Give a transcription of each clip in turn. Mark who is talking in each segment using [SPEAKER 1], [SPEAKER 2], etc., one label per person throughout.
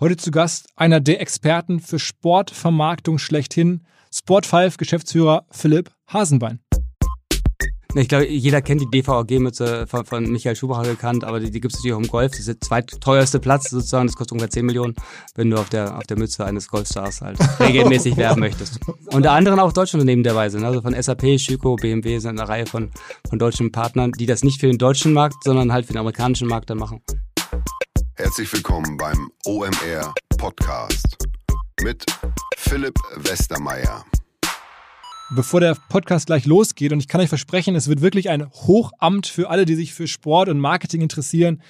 [SPEAKER 1] Heute zu Gast einer der Experten für Sportvermarktung schlechthin, Sport5 Geschäftsführer Philipp Hasenbein.
[SPEAKER 2] Ich glaube, jeder kennt die DVG-Mütze von, von Michael Schumacher gekannt, aber die, die gibt es natürlich auch im Golf. Das ist der zweitteuerste Platz sozusagen. Das kostet ungefähr 10 Millionen, wenn du auf der, auf der Mütze eines Golfstars halt regelmäßig werben möchtest. Unter anderem auch deutsche Unternehmen dabei sind. Also von SAP, Schüko, BMW sind eine Reihe von, von deutschen Partnern, die das nicht für den deutschen Markt, sondern halt für den amerikanischen Markt dann machen.
[SPEAKER 3] Herzlich willkommen beim OMR Podcast mit Philipp Westermeier.
[SPEAKER 1] Bevor der Podcast gleich losgeht, und ich kann euch versprechen, es wird wirklich ein Hochamt für alle, die sich für Sport und Marketing interessieren,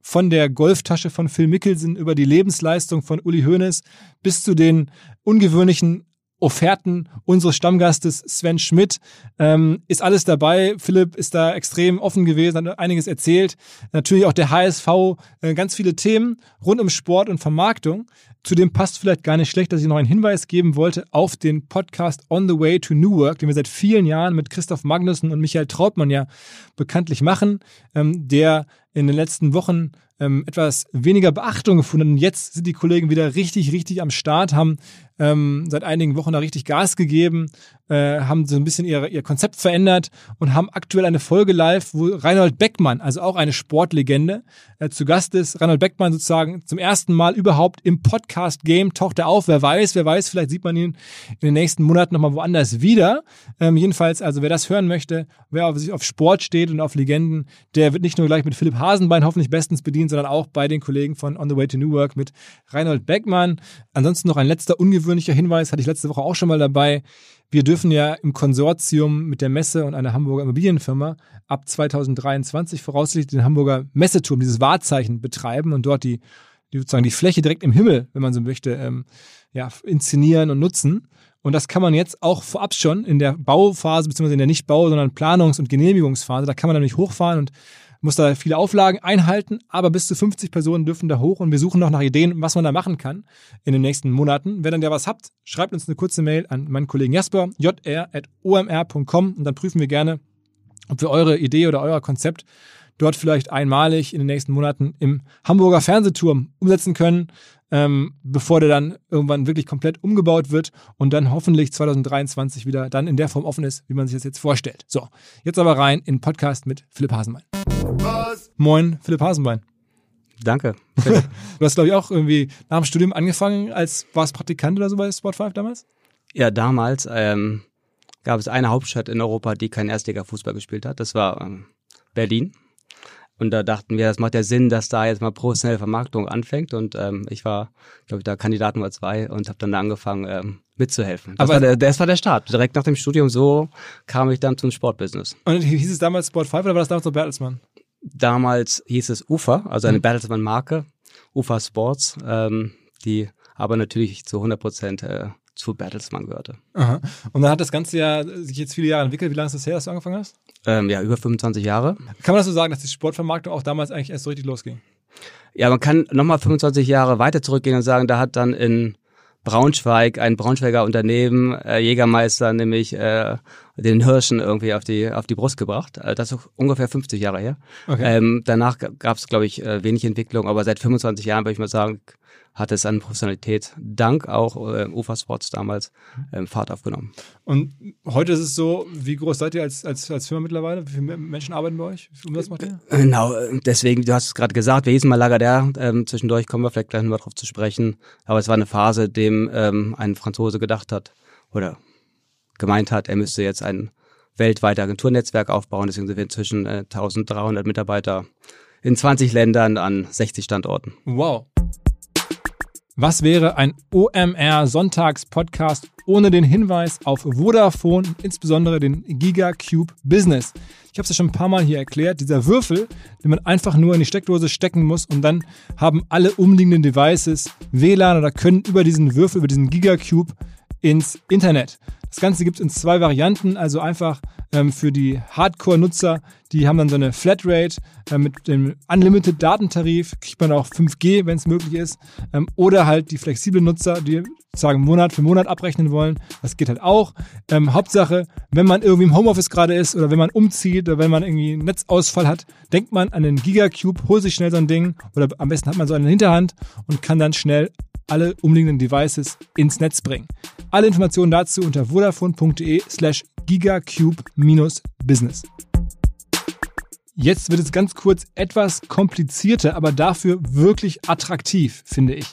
[SPEAKER 1] von der Golftasche von Phil Mickelson über die Lebensleistung von Uli Hoeneß bis zu den ungewöhnlichen Offerten unseres Stammgastes Sven Schmidt. Ähm, ist alles dabei. Philipp ist da extrem offen gewesen, hat einiges erzählt. Natürlich auch der HSV, äh, ganz viele Themen rund um Sport und Vermarktung. Zudem passt vielleicht gar nicht schlecht, dass ich noch einen Hinweis geben wollte auf den Podcast On the Way to New Work, den wir seit vielen Jahren mit Christoph Magnussen und Michael Trautmann ja bekanntlich machen, ähm, der in den letzten Wochen ähm, etwas weniger Beachtung gefunden. Und jetzt sind die Kollegen wieder richtig, richtig am Start, haben ähm, seit einigen Wochen da richtig Gas gegeben, äh, haben so ein bisschen ihr, ihr Konzept verändert und haben aktuell eine Folge live, wo Reinhold Beckmann, also auch eine Sportlegende, äh, zu Gast ist. Reinhold Beckmann sozusagen zum ersten Mal überhaupt im Podcast-Game taucht er auf. Wer weiß, wer weiß, vielleicht sieht man ihn in den nächsten Monaten nochmal woanders wieder. Ähm, jedenfalls, also wer das hören möchte, wer auf, sich auf Sport steht und auf Legenden, der wird nicht nur gleich mit Philipp Hasenbein hoffentlich bestens bedient, sondern auch bei den Kollegen von On the Way to New Work mit Reinhold Beckmann. Ansonsten noch ein letzter ungewöhnlicher Hinweis, hatte ich letzte Woche auch schon mal dabei. Wir dürfen ja im Konsortium mit der Messe und einer Hamburger Immobilienfirma ab 2023 voraussichtlich den Hamburger Messeturm, dieses Wahrzeichen betreiben und dort die, die sozusagen die Fläche direkt im Himmel, wenn man so möchte, ähm, ja, inszenieren und nutzen. Und das kann man jetzt auch vorab schon in der Bauphase, beziehungsweise in der nicht Bau, sondern Planungs- und Genehmigungsphase, da kann man nämlich hochfahren und muss da viele Auflagen einhalten, aber bis zu 50 Personen dürfen da hoch und wir suchen noch nach Ideen, was man da machen kann in den nächsten Monaten. Wenn ihr was habt, schreibt uns eine kurze Mail an meinen Kollegen Jasper, jr.omr.com und dann prüfen wir gerne, ob wir eure Idee oder euer Konzept dort vielleicht einmalig in den nächsten Monaten im Hamburger Fernsehturm umsetzen können, ähm, bevor der dann irgendwann wirklich komplett umgebaut wird und dann hoffentlich 2023 wieder dann in der Form offen ist, wie man sich das jetzt vorstellt. So, jetzt aber rein in Podcast mit Philipp Hasenbein. Moin, Philipp Hasenbein.
[SPEAKER 2] Danke.
[SPEAKER 1] du hast, glaube ich, auch irgendwie nach dem Studium angefangen, als warst Praktikant oder so bei Sport 5 damals?
[SPEAKER 2] Ja, damals ähm, gab es eine Hauptstadt in Europa, die keinen Erstliga-Fußball gespielt hat. Das war ähm, Berlin. Und da dachten wir, das macht ja Sinn, dass da jetzt mal professionelle Vermarktung anfängt. Und ähm, ich war, glaube ich, da Kandidat Nummer zwei und habe dann angefangen ähm, mitzuhelfen. Das, Aber war der, das war der Start. Direkt nach dem Studium so kam ich dann zum Sportbusiness.
[SPEAKER 1] Und hieß es damals Sport 5 oder war das damals noch Bertelsmann?
[SPEAKER 2] Damals hieß es UFA, also eine mhm. Bertelsmann-Marke, UFA Sports, ähm, die aber natürlich zu 100 Prozent äh, zu Bertelsmann gehörte.
[SPEAKER 1] Aha. Und dann hat das Ganze ja sich jetzt viele Jahre entwickelt. Wie lange ist das her, dass du angefangen hast?
[SPEAKER 2] Ähm, ja, über 25 Jahre.
[SPEAKER 1] Kann man das so sagen, dass die Sportvermarktung auch damals eigentlich erst so richtig losging?
[SPEAKER 2] Ja, man kann nochmal 25 Jahre weiter zurückgehen und sagen, da hat dann in Braunschweig, ein Braunschweiger Unternehmen, äh, Jägermeister, nämlich äh, den Hirschen irgendwie auf die auf die Brust gebracht. Äh, das ist ungefähr 50 Jahre her. Okay. Ähm, danach gab es, glaube ich, äh, wenig Entwicklung, aber seit 25 Jahren würde ich mal sagen, hat es an Professionalität dank auch äh, UFA Sports damals ähm, Fahrt aufgenommen.
[SPEAKER 1] Und heute ist es so, wie groß seid ihr als, als, als Firma mittlerweile? Wie viele Menschen arbeiten bei euch? Wie Umsatz macht ihr?
[SPEAKER 2] Genau, deswegen, du hast es gerade gesagt, wir hießen mal Lagardère, ähm, zwischendurch kommen wir vielleicht gleich nochmal drauf zu sprechen, aber es war eine Phase, dem ähm, ein Franzose gedacht hat oder gemeint hat, er müsste jetzt ein weltweites Agenturnetzwerk aufbauen, deswegen sind wir inzwischen äh, 1300 Mitarbeiter in 20 Ländern an 60 Standorten.
[SPEAKER 1] Wow. Was wäre ein OMR Sonntags-Podcast ohne den Hinweis auf Vodafone insbesondere den GigaCube Business? Ich habe es ja schon ein paar Mal hier erklärt. Dieser Würfel, den man einfach nur in die Steckdose stecken muss und dann haben alle umliegenden Devices WLAN oder können über diesen Würfel, über diesen GigaCube ins Internet. Das Ganze gibt es in zwei Varianten, also einfach ähm, für die Hardcore-Nutzer, die haben dann so eine Flatrate äh, mit dem Unlimited Datentarif, kriegt man auch 5G, wenn es möglich ist, ähm, oder halt die flexiblen Nutzer, die sagen Monat für Monat abrechnen wollen, das geht halt auch. Ähm, Hauptsache, wenn man irgendwie im Homeoffice gerade ist oder wenn man umzieht oder wenn man irgendwie einen Netzausfall hat, denkt man an den Gigacube, holt sich schnell so ein Ding oder am besten hat man so eine Hinterhand und kann dann schnell alle umliegenden Devices ins Netz bringen. Alle Informationen dazu unter vodafone.de slash gigacube-business. Jetzt wird es ganz kurz etwas komplizierter, aber dafür wirklich attraktiv, finde ich.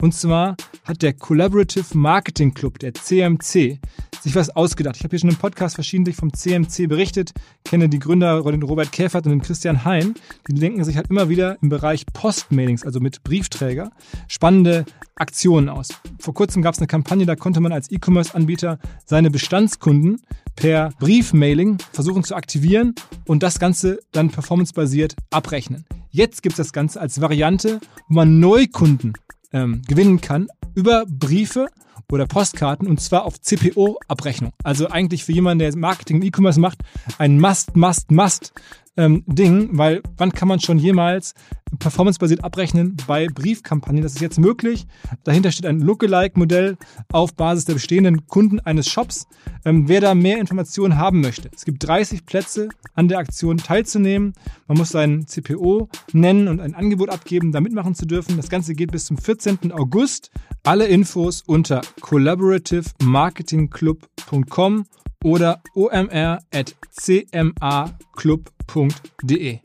[SPEAKER 1] Und zwar hat der Collaborative Marketing Club, der CMC, sich was ausgedacht. Ich habe hier schon im Podcast verschiedentlich vom CMC berichtet, kenne die Gründer, den Robert Käfert und den Christian Hein. Die denken sich halt immer wieder im Bereich Postmailings, also mit Briefträger, spannende Aktionen aus. Vor kurzem gab es eine Kampagne, da konnte man als E-Commerce-Anbieter seine Bestandskunden per Briefmailing versuchen zu aktivieren und das Ganze dann performancebasiert abrechnen. Jetzt gibt es das Ganze als Variante, wo man Neukunden ähm, gewinnen kann über Briefe oder Postkarten und zwar auf CPO-Abrechnung. Also eigentlich für jemanden, der Marketing und E-Commerce macht, ein Must, Must, Must ähm, Ding, weil wann kann man schon jemals performancebasiert abrechnen bei Briefkampagnen? Das ist jetzt möglich. Dahinter steht ein Lookalike-Modell auf Basis der bestehenden Kunden eines Shops. Ähm, wer da mehr Informationen haben möchte, es gibt 30 Plätze an der Aktion teilzunehmen. Man muss seinen CPO nennen und ein Angebot abgeben, da mitmachen zu dürfen. Das Ganze geht bis zum 14. August. Alle Infos unter collaborativemarketingclub.com oder omr.cmaclub.de.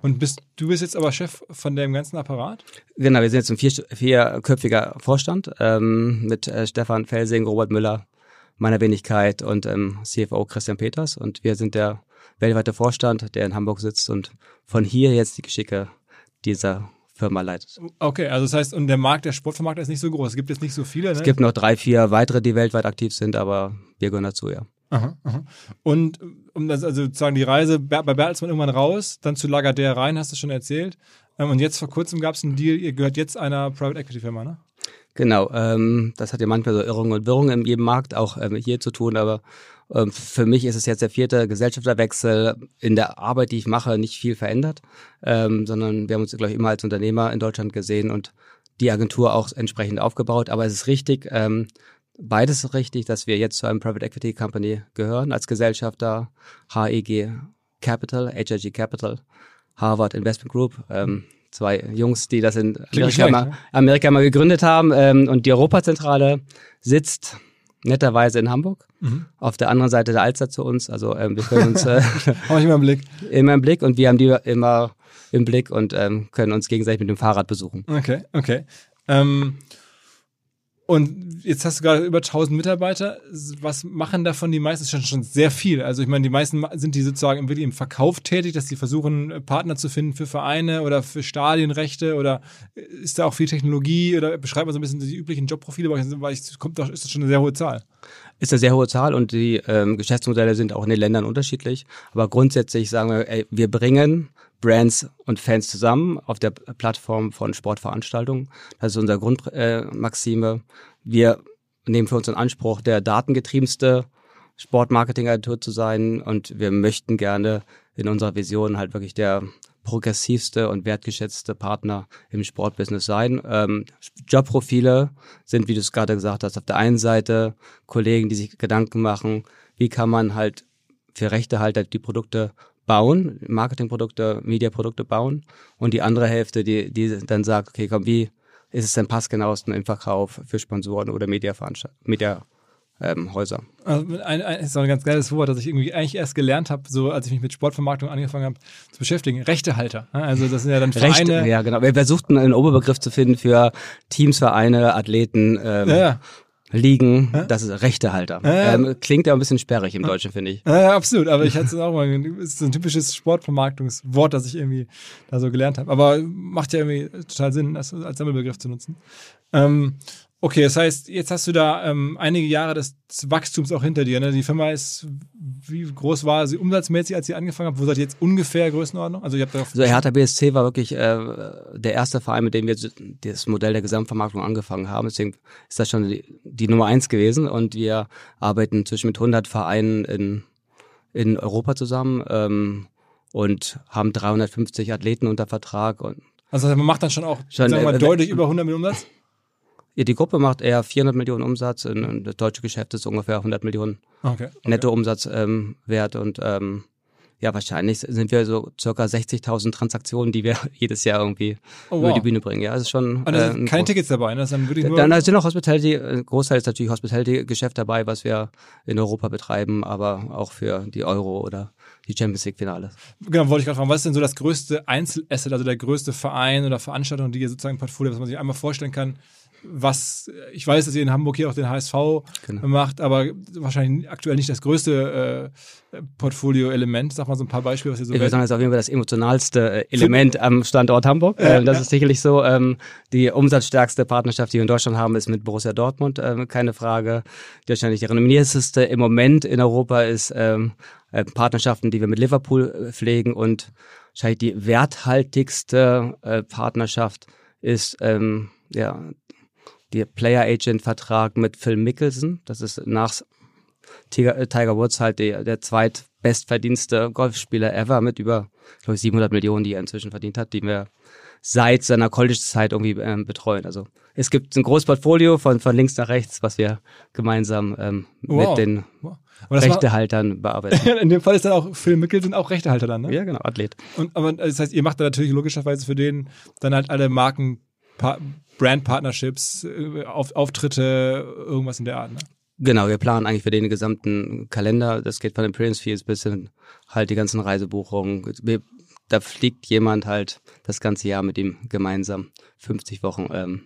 [SPEAKER 1] Und bist, du bist jetzt aber Chef von dem ganzen Apparat?
[SPEAKER 2] Genau, wir sind jetzt ein vier, vierköpfiger Vorstand ähm, mit äh, Stefan Felsing, Robert Müller, meiner Wenigkeit und ähm, CFO Christian Peters. Und wir sind der weltweite Vorstand, der in Hamburg sitzt und von hier jetzt die Geschicke dieser Firma leitet.
[SPEAKER 1] Okay, also das heißt, und der Markt, der Sportvermarkter ist nicht so groß. Es gibt jetzt nicht so viele. Ne?
[SPEAKER 2] Es gibt noch drei, vier weitere, die weltweit aktiv sind, aber wir gehören dazu, ja.
[SPEAKER 1] Aha, aha. Und um das, also sozusagen die Reise bei Bertelsmann irgendwann raus, dann zu Lagardère rein, hast du schon erzählt. Ähm, und jetzt vor kurzem gab es einen Deal, ihr gehört jetzt einer Private Equity Firma, ne?
[SPEAKER 2] Genau, ähm, das hat ja manchmal so Irrungen und Wirrungen in jedem Markt, auch ähm, hier zu tun, aber ähm, für mich ist es jetzt der vierte Gesellschafterwechsel in der Arbeit, die ich mache, nicht viel verändert, ähm, sondern wir haben uns, glaube ich, immer als Unternehmer in Deutschland gesehen und die Agentur auch entsprechend aufgebaut. Aber es ist richtig, ähm, beides richtig, dass wir jetzt zu einem Private Equity Company gehören, als Gesellschafter HEG Capital, HIG Capital, Harvard Investment Group. Ähm, zwei Jungs, die das in Amerika, mal, Amerika mal gegründet haben. Ähm, und die Europazentrale sitzt netterweise in Hamburg. Mhm. Auf der anderen Seite der Alster zu uns. Also ähm, wir können uns äh,
[SPEAKER 1] Habe ich immer im Blick.
[SPEAKER 2] Immer im Blick und wir haben die immer im Blick und ähm, können uns gegenseitig mit dem Fahrrad besuchen.
[SPEAKER 1] Okay, okay. Ähm, und jetzt hast du gerade über 1000 Mitarbeiter. Was machen davon die meisten? Schon, schon sehr viel. Also ich meine, die meisten sind die sozusagen wirklich im Verkauf tätig, dass sie versuchen, Partner zu finden für Vereine oder für Stadienrechte oder ist da auch viel Technologie oder beschreibt man so ein bisschen die üblichen Jobprofile, weil ich, kommt doch, ist das schon eine sehr hohe Zahl.
[SPEAKER 2] Ist eine sehr hohe Zahl und die ähm, Geschäftsmodelle sind auch in den Ländern unterschiedlich. Aber grundsätzlich sagen wir, ey, wir bringen Brands und Fans zusammen auf der Plattform von Sportveranstaltungen. Das ist unsere Grundmaxime. Äh, wir nehmen für uns in Anspruch, der datengetriebenste Sportmarketingagentur zu sein und wir möchten gerne in unserer Vision halt wirklich der progressivste und wertgeschätzte Partner im Sportbusiness sein. Ähm, Jobprofile sind, wie du es gerade gesagt hast, auf der einen Seite Kollegen, die sich Gedanken machen, wie kann man halt für Rechtehalter die Produkte bauen, Marketingprodukte, Mediaprodukte bauen und die andere Hälfte, die, die dann sagt, okay, komm, wie ist es denn passgenauesten im Verkauf für Sponsoren oder Mediaveranstaltungen, Media ähm, Häuser.
[SPEAKER 1] Also ein, ein, ist auch ein ganz geiles Wort, das ich irgendwie eigentlich erst gelernt habe, so als ich mich mit Sportvermarktung angefangen habe zu beschäftigen. Rechtehalter. Ne? Also das sind ja dann Vereine.
[SPEAKER 2] Rechte, ja, genau. Wir versuchten einen Oberbegriff zu finden für Teams, Vereine, Athleten, ähm, ja, ja liegen, Hä? das ist Rechtehalter. Äh, ähm, klingt ja ein bisschen sperrig im Deutschen, finde ich.
[SPEAKER 1] Ja, absolut, aber ich hatte es auch mal, ist ein typisches Sportvermarktungswort, das ich irgendwie da so gelernt habe. Aber macht ja irgendwie total Sinn, das als Sammelbegriff zu nutzen. Ähm, Okay, das heißt, jetzt hast du da ähm, einige Jahre des, Wachstums auch hinter dir. Ne? Die Firma ist, wie groß war sie umsatzmäßig, als sie angefangen habt? Wo seid ihr jetzt ungefähr Größenordnung? Also, ihr habt
[SPEAKER 2] also Hertha BSC war wirklich äh, der erste Verein, mit dem wir das Modell der Gesamtvermarktung angefangen haben. Deswegen ist das schon die, die Nummer eins gewesen und wir arbeiten zwischen mit 100 Vereinen in, in Europa zusammen ähm, und haben 350 Athleten unter Vertrag. Und
[SPEAKER 1] also man macht dann schon auch schon, sagen wir mal, äh, deutlich über 100 Millionen Umsatz?
[SPEAKER 2] Die Gruppe macht eher 400 Millionen Umsatz und das deutsche Geschäft ist ungefähr 100 Millionen okay, okay. Nettoumsatz ähm, wert und ähm, ja, wahrscheinlich sind wir so circa 60.000 Transaktionen, die wir jedes Jahr irgendwie oh, wow. über die Bühne bringen. Ja, das ist schon.
[SPEAKER 1] Und da sind äh, keine Tickets dabei, ne? Das
[SPEAKER 2] ist dann wirklich nur. Dann da sind noch Hospitality, ein Großteil ist natürlich Hospitality-Geschäft dabei, was wir in Europa betreiben, aber auch für die Euro oder die Champions League-Finale.
[SPEAKER 1] Genau, wollte ich gerade fragen, was ist denn so das größte Einzelasset, also der größte Verein oder Veranstaltung, die ihr sozusagen im Portfolio, was man sich einmal vorstellen kann, was, ich weiß, dass ihr in Hamburg hier auch den HSV genau. macht, aber wahrscheinlich aktuell nicht das größte äh, Portfolio-Element. Sag mal so ein paar Beispiele, was ihr so
[SPEAKER 2] Ich würde sagen, das ist auf jeden Fall das emotionalste äh, Element am Standort Hamburg. Äh, das ist sicherlich so. Ähm, die umsatzstärkste Partnerschaft, die wir in Deutschland haben, ist mit Borussia Dortmund, äh, keine Frage. Die wahrscheinlich die renommierteste im Moment in Europa ist ähm, äh, Partnerschaften, die wir mit Liverpool äh, pflegen und wahrscheinlich die werthaltigste äh, Partnerschaft ist ähm, ja der Player Agent Vertrag mit Phil Mickelson. Das ist nach Tiger, äh, Tiger Woods halt der, der zweitbestverdienste Golfspieler ever mit über, glaube ich, 700 Millionen, die er inzwischen verdient hat, die wir seit seiner College-Zeit irgendwie ähm, betreuen. Also es gibt ein großes Portfolio von, von links nach rechts, was wir gemeinsam ähm, wow. mit den wow. Rechtehaltern bearbeiten.
[SPEAKER 1] In dem Fall ist dann auch Phil Mickelson auch Rechtehalter dann, ne?
[SPEAKER 2] Ja, genau, Athlet.
[SPEAKER 1] Und aber das heißt, ihr macht da natürlich logischerweise für den dann halt alle Marken Brand-Partnerships, äh, auf, Auftritte, irgendwas in der Art. Ne?
[SPEAKER 2] Genau, wir planen eigentlich für den gesamten Kalender. Das geht von den Experience Fields bis hin halt die ganzen Reisebuchungen. Wir, da fliegt jemand halt das ganze Jahr mit ihm gemeinsam 50 Wochen ähm,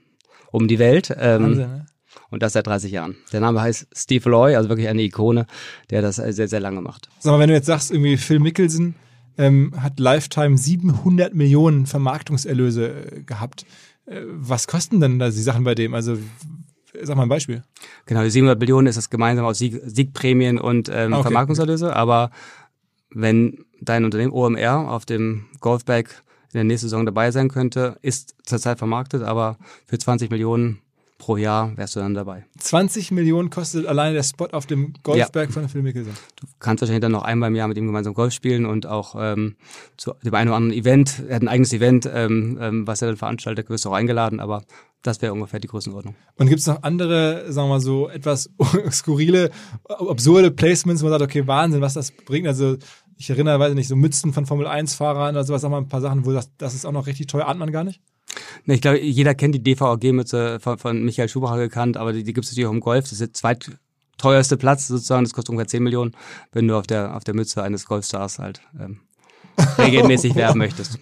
[SPEAKER 2] um die Welt. Ähm, Wahnsinn, ne? Und das seit 30 Jahren. Der Name heißt Steve Loy, also wirklich eine Ikone, der das sehr, sehr lange macht.
[SPEAKER 1] Sag mal, wenn du jetzt sagst, irgendwie Phil Mickelson ähm, hat Lifetime 700 Millionen Vermarktungserlöse äh, gehabt. Äh, was kosten denn da die Sachen bei dem? Also sag mal ein Beispiel.
[SPEAKER 2] Genau, die 700 Millionen ist das gemeinsam aus Sieg, Siegprämien und ähm, okay. Vermarktungserlöse. Aber wenn dein Unternehmen OMR auf dem Golfbag in der nächsten Saison dabei sein könnte, ist zurzeit vermarktet, aber für 20 Millionen pro Jahr wärst du dann dabei.
[SPEAKER 1] 20 Millionen kostet alleine der Spot auf dem Golfberg ja. von Phil Mickelson.
[SPEAKER 2] Du kannst wahrscheinlich dann noch einmal im Jahr mit ihm gemeinsam Golf spielen und auch ähm, zu dem einen oder anderen Event, er hat ein eigenes Event, ähm, ähm, was er dann veranstaltet, wirst du auch eingeladen, aber das wäre ungefähr die Größenordnung.
[SPEAKER 1] Und gibt es noch andere, sagen wir mal so, etwas skurrile, absurde Placements, wo man sagt, okay, Wahnsinn, was das bringt. Also ich erinnere, weiß ich nicht, so Mützen von Formel 1-Fahrern oder sowas, sag mal ein paar Sachen, wo das, das ist auch noch richtig teuer, ahnt man gar nicht?
[SPEAKER 2] Ich glaube, jeder kennt die DVAG-Mütze von, von Michael Schumacher gekannt, aber die, die gibt es natürlich auch im Golf. Das ist der zweitteuerste Platz sozusagen, das kostet ungefähr 10 Millionen, wenn du auf der, auf der Mütze eines Golfstars halt ähm, regelmäßig werben möchtest.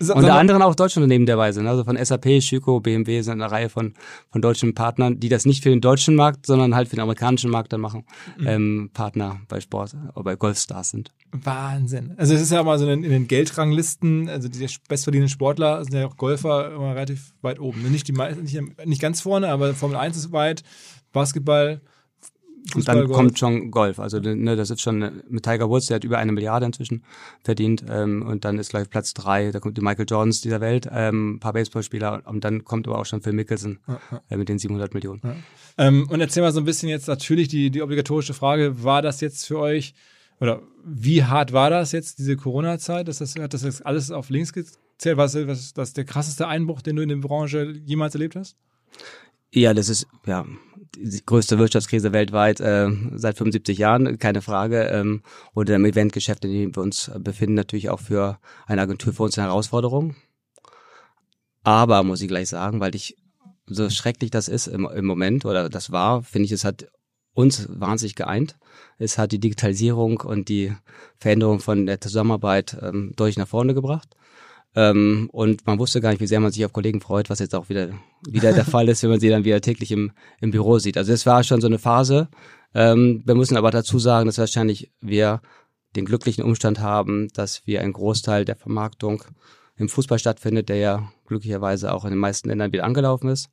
[SPEAKER 2] Unter anderem auch deutsche Unternehmen der Weise, ne? also von SAP, Schüko, BMW sind eine Reihe von, von deutschen Partnern, die das nicht für den deutschen Markt, sondern halt für den amerikanischen Markt dann machen, mhm. ähm, Partner bei Sport, oder äh, bei Golfstars sind.
[SPEAKER 1] Wahnsinn. Also es ist ja immer so in, den Geldranglisten, also die bestverdienenden Sportler sind ja auch Golfer immer relativ weit oben. Nicht, die, nicht, nicht ganz vorne, aber Formel 1 ist weit, Basketball,
[SPEAKER 2] Fußball, und dann Golf. kommt schon Golf. Also ne, das ist schon mit Tiger Woods, der hat über eine Milliarde inzwischen verdient. Ähm, und dann ist gleich Platz drei, da kommt die Michael Jordans dieser Welt, ähm, ein paar Baseballspieler und dann kommt aber auch schon Phil Mickelson. Äh, mit den 700 Millionen. Ja.
[SPEAKER 1] Ähm, und erzähl mal so ein bisschen jetzt natürlich die, die obligatorische Frage, war das jetzt für euch oder wie hart war das jetzt, diese Corona-Zeit? Das, hat das jetzt alles auf links gezählt? Was, was das der krasseste Einbruch, den du in der Branche jemals erlebt hast?
[SPEAKER 2] Ja, das ist, ja, die größte Wirtschaftskrise weltweit äh, seit 75 Jahren, keine Frage. Ähm, und im Eventgeschäft, in dem wir uns befinden, natürlich auch für eine Agentur für uns eine Herausforderung. Aber muss ich gleich sagen, weil ich so schrecklich das ist im, im Moment oder das war, finde ich, es hat uns wahnsinnig geeint. Es hat die Digitalisierung und die Veränderung von der Zusammenarbeit ähm, deutlich nach vorne gebracht. Ähm, und man wusste gar nicht, wie sehr man sich auf Kollegen freut, was jetzt auch wieder, wieder der Fall ist, wenn man sie dann wieder täglich im, im Büro sieht. Also es war schon so eine Phase. Ähm, wir müssen aber dazu sagen, dass wahrscheinlich wir den glücklichen Umstand haben, dass wir einen Großteil der Vermarktung im Fußball stattfindet, der ja glücklicherweise auch in den meisten Ländern wieder angelaufen ist.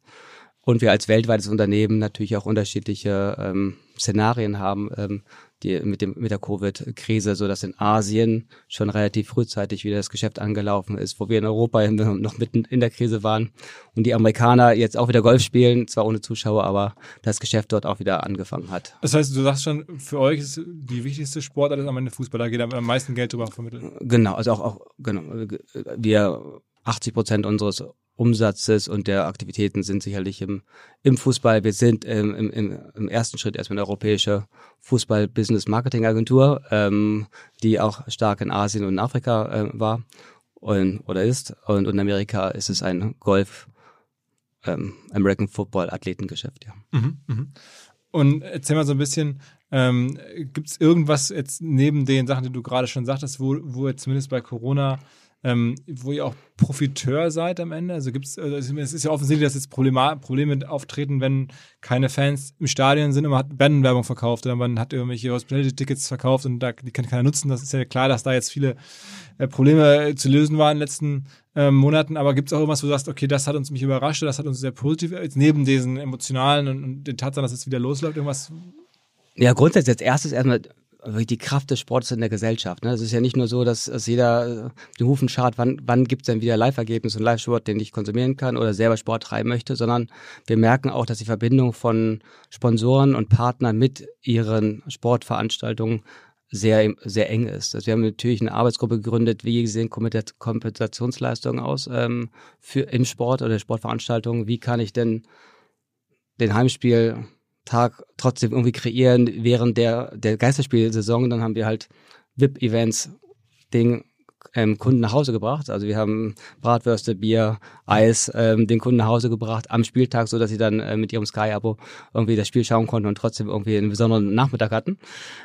[SPEAKER 2] Und wir als weltweites Unternehmen natürlich auch unterschiedliche ähm, Szenarien haben, ähm, die mit dem mit der Covid-Krise, so dass in Asien schon relativ frühzeitig wieder das Geschäft angelaufen ist, wo wir in Europa noch mitten in der Krise waren und die Amerikaner jetzt auch wieder Golf spielen, zwar ohne Zuschauer, aber das Geschäft dort auch wieder angefangen hat.
[SPEAKER 1] Das heißt, du sagst schon, für euch ist die wichtigste Sportart ist am Ende Fußball, da geht am meisten Geld drüber vermitteln.
[SPEAKER 2] Genau, also auch, auch genau, wir 80 Prozent unseres Umsatzes und der Aktivitäten sind sicherlich im, im Fußball. Wir sind im, im, im ersten Schritt erstmal eine europäische Fußball-Business-Marketing-Agentur, ähm, die auch stark in Asien und in Afrika äh, war und, oder ist. Und, und in Amerika ist es ein Golf, ähm, American Football Athletengeschäft, ja.
[SPEAKER 1] Mhm, mh. Und erzähl mal so ein bisschen, ähm, gibt es irgendwas jetzt neben den Sachen, die du gerade schon sagtest, wo, wo jetzt zumindest bei Corona ähm, wo ihr auch Profiteur seid am Ende? Also gibt also es ist ja offensichtlich, dass jetzt Probleme, Probleme auftreten, wenn keine Fans im Stadion sind und man hat Bandenwerbung verkauft oder man hat irgendwelche Hospitality-Tickets verkauft und da, die kann keiner nutzen. Das ist ja klar, dass da jetzt viele äh, Probleme zu lösen waren in den letzten ähm, Monaten. Aber gibt es auch irgendwas, wo du sagst, okay, das hat uns mich überrascht, das hat uns sehr positiv, jetzt neben diesen emotionalen und, und den Tatsachen, dass es wieder losläuft, irgendwas
[SPEAKER 2] ja, grundsätzlich als erstes erstmal die Kraft des Sports in der Gesellschaft. Ne? Es ist ja nicht nur so, dass, dass jeder äh, den Hufen schart, wann, wann gibt es denn wieder Live-Ergebnis und Live-Sport, den ich konsumieren kann oder selber Sport treiben möchte, sondern wir merken auch, dass die Verbindung von Sponsoren und Partnern mit ihren Sportveranstaltungen sehr, sehr eng ist. Also wir haben natürlich eine Arbeitsgruppe gegründet, wie sehen Kompensationsleistungen aus ähm, für im Sport oder Sportveranstaltungen. Wie kann ich denn den Heimspiel Tag trotzdem irgendwie kreieren während der, der Geisterspielsaison. Dann haben wir halt VIP-Events, Ding, ähm, Kunden nach Hause gebracht. Also wir haben Bratwürste, Bier, Eis ähm, den Kunden nach Hause gebracht am Spieltag, so dass sie dann äh, mit ihrem Sky-Abo irgendwie das Spiel schauen konnten und trotzdem irgendwie einen besonderen Nachmittag hatten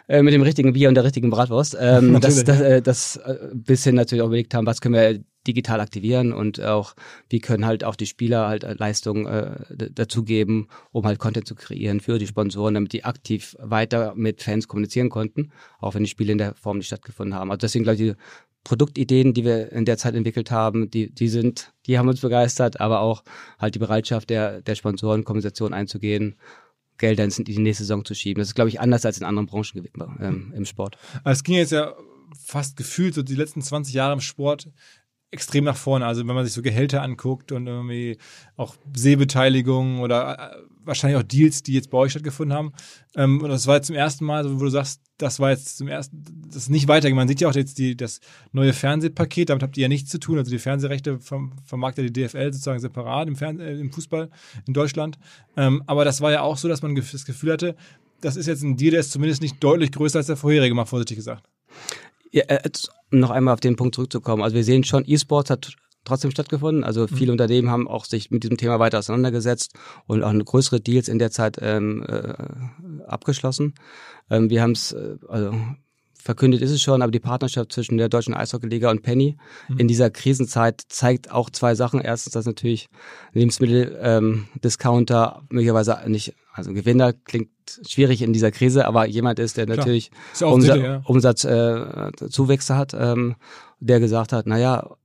[SPEAKER 2] äh, mit dem richtigen Bier und der richtigen Bratwurst. Ähm, das, das, äh, das äh, bisschen natürlich auch überlegt haben, was können wir digital aktivieren und auch, wie können halt auch die Spieler halt Leistungen äh, dazugeben, um halt Content zu kreieren für die Sponsoren, damit die aktiv weiter mit Fans kommunizieren konnten, auch wenn die Spiele in der Form nicht stattgefunden haben. Also deswegen glaube ich, die Produktideen, die wir in der Zeit entwickelt haben, die, die sind, die haben uns begeistert, aber auch halt die Bereitschaft der, der Sponsoren, Kompensation einzugehen, Gelder in die nächste Saison zu schieben. Das ist, glaube ich, anders als in anderen Branchen ähm, im Sport.
[SPEAKER 1] es ging jetzt ja fast gefühlt so die letzten 20 Jahre im Sport extrem nach vorne. Also wenn man sich so Gehälter anguckt und irgendwie auch Sehbeteiligung oder äh, wahrscheinlich auch Deals, die jetzt bei euch stattgefunden haben. Ähm, und das war jetzt zum ersten Mal, wo du sagst, das war jetzt zum ersten, das ist nicht weitergegangen. Man sieht ja auch jetzt die, das neue Fernsehpaket, damit habt ihr ja nichts zu tun. Also die Fernsehrechte vom, vermarktet die DFL sozusagen separat im, Fern äh, im Fußball in Deutschland. Ähm, aber das war ja auch so, dass man das Gefühl hatte, das ist jetzt ein Deal, der ist zumindest nicht deutlich größer als der vorherige, mal vorsichtig gesagt.
[SPEAKER 2] Ja, äh, noch einmal auf den Punkt zurückzukommen. Also wir sehen schon, E-Sports hat trotzdem stattgefunden. Also viele mhm. Unternehmen haben auch sich mit diesem Thema weiter auseinandergesetzt und auch größere Deals in der Zeit ähm, äh, abgeschlossen. Ähm, wir haben es, äh, also verkündet ist es schon, aber die Partnerschaft zwischen der Deutschen Eishockeyliga und Penny mhm. in dieser Krisenzeit zeigt auch zwei Sachen. Erstens, dass natürlich Lebensmittel-Discounter ähm, möglicherweise nicht, also Gewinner klingt schwierig in dieser Krise, aber jemand ist, der natürlich ist Umsa Sinn, ja. Umsatzzuwächse äh, hat, ähm, der gesagt hat, naja,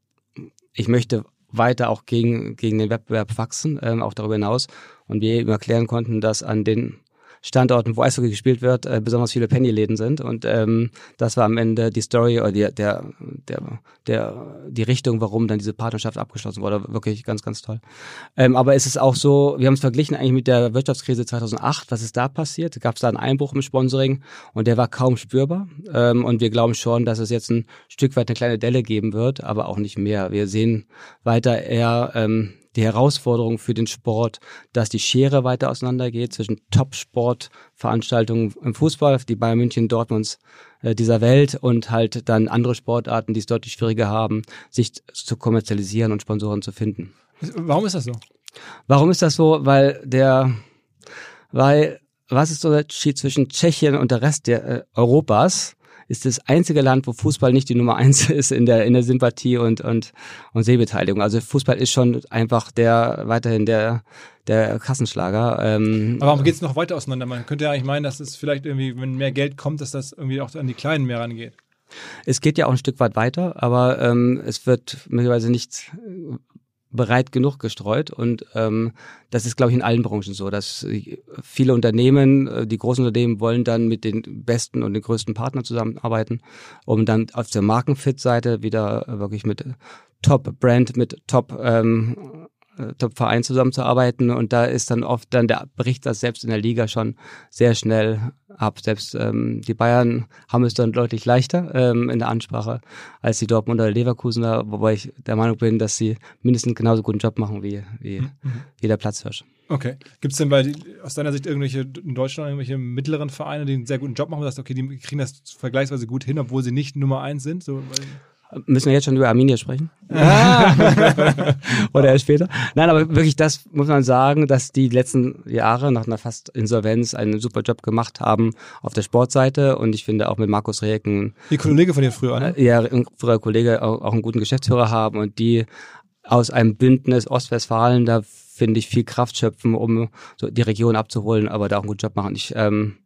[SPEAKER 2] ich möchte weiter auch gegen, gegen den Wettbewerb wachsen, ähm, auch darüber hinaus. Und wir eben erklären konnten, dass an den Standorten, wo Eishockey gespielt wird, äh, besonders viele Penny-Läden sind. Und ähm, das war am Ende die Story oder die, der, der, der, die Richtung, warum dann diese Partnerschaft abgeschlossen wurde. Wirklich ganz, ganz toll. Ähm, aber es ist auch so, wir haben es verglichen eigentlich mit der Wirtschaftskrise 2008. Was ist da passiert? Gab es da einen Einbruch im Sponsoring und der war kaum spürbar. Ähm, und wir glauben schon, dass es jetzt ein Stück weit eine kleine Delle geben wird, aber auch nicht mehr. Wir sehen weiter eher ähm, die Herausforderung für den Sport, dass die Schere weiter auseinandergeht zwischen Top-Sport-Veranstaltungen im Fußball, die Bayern München, Dortmunds äh, dieser Welt und halt dann andere Sportarten, die es deutlich schwieriger haben, sich zu kommerzialisieren und Sponsoren zu finden.
[SPEAKER 1] Warum ist das so?
[SPEAKER 2] Warum ist das so? Weil der, weil was ist der Unterschied zwischen Tschechien und der Rest der äh, Europas? Ist das einzige Land, wo Fußball nicht die Nummer eins ist in der, in der Sympathie und, und, und Sehbeteiligung. Also Fußball ist schon einfach der, weiterhin der, der Kassenschlager. Ähm,
[SPEAKER 1] Aber warum geht es noch weiter auseinander? Man könnte ja eigentlich meinen, dass es vielleicht irgendwie, wenn mehr Geld kommt, dass das irgendwie auch an die Kleinen mehr rangeht.
[SPEAKER 2] Es geht ja auch ein Stück weit weiter, aber ähm, es wird möglicherweise nicht breit genug gestreut und ähm, das ist, glaube ich, in allen Branchen so, dass viele Unternehmen, äh, die großen Unternehmen wollen dann mit den besten und den größten Partnern zusammenarbeiten, um dann auf der Markenfit-Seite wieder wirklich mit Top-Brand, mit Top ähm, äh, Top-Verein zusammenzuarbeiten und da ist dann oft dann der bricht das selbst in der Liga schon sehr schnell ab. Selbst ähm, die Bayern haben es dann deutlich leichter ähm, in der Ansprache als die Dortmunder Leverkusener, wobei ich der Meinung bin, dass sie mindestens genauso guten Job machen wie, wie, mhm. wie der Platzhirsch.
[SPEAKER 1] Okay. Gibt es denn bei, aus deiner Sicht irgendwelche in Deutschland irgendwelche mittleren Vereine, die einen sehr guten Job machen, du sagst, okay, die kriegen das vergleichsweise gut hin, obwohl sie nicht Nummer eins sind? So,
[SPEAKER 2] Müssen wir jetzt schon über Arminia sprechen? Ah. Oder erst später? Nein, aber wirklich, das muss man sagen, dass die letzten Jahre nach einer fast Insolvenz einen super Job gemacht haben auf der Sportseite und ich finde auch mit Markus Reken.
[SPEAKER 1] Die Kollege von dir früher, ne?
[SPEAKER 2] Ja, ein früher Kollege auch, auch einen guten Geschäftsführer haben und die aus einem Bündnis Ostwestfalen da finde ich, viel Kraft schöpfen, um so die Region abzuholen, aber da auch einen guten Job machen. Ich, ähm,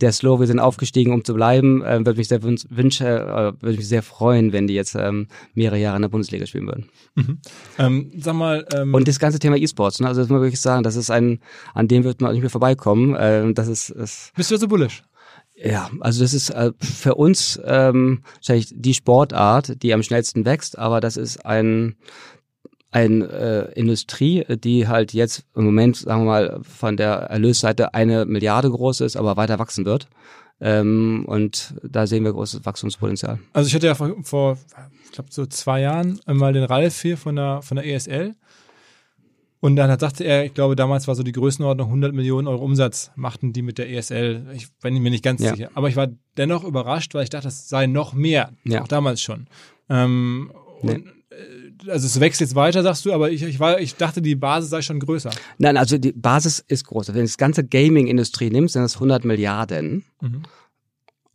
[SPEAKER 2] der Slow, wir sind aufgestiegen, um zu bleiben, äh, würde mich sehr wünsche, äh, würde mich sehr freuen, wenn die jetzt ähm, mehrere Jahre in der Bundesliga spielen würden.
[SPEAKER 1] Mhm. Ähm, sag mal. Ähm
[SPEAKER 2] Und das ganze Thema E-Sports, ne? also das muss man wirklich sagen, das ist ein, an dem wird man nicht mehr vorbeikommen. Äh, das ist, ist
[SPEAKER 1] Bist du so bullish?
[SPEAKER 2] Ja, also das ist äh, für uns ähm, wahrscheinlich die Sportart, die am schnellsten wächst, aber das ist ein eine äh, Industrie, die halt jetzt im Moment, sagen wir mal, von der Erlösseite eine Milliarde groß ist, aber weiter wachsen wird. Ähm, und da sehen wir großes Wachstumspotenzial.
[SPEAKER 1] Also ich hatte ja vor, vor ich glaube, so zwei Jahren mal den Ralf hier von der, von der ESL. Und dann hat, sagte er, ich glaube, damals war so die Größenordnung 100 Millionen Euro Umsatz machten die mit der ESL. Ich bin mir nicht ganz ja. sicher. Aber ich war dennoch überrascht, weil ich dachte, das sei noch mehr. Ja. Auch damals schon. Ähm, nee. und also es wächst jetzt weiter, sagst du, aber ich, ich, war, ich dachte, die Basis sei schon größer.
[SPEAKER 2] Nein, also die Basis ist groß. Wenn du das ganze Gaming-Industrie nimmst, sind das 100 Milliarden. Mhm.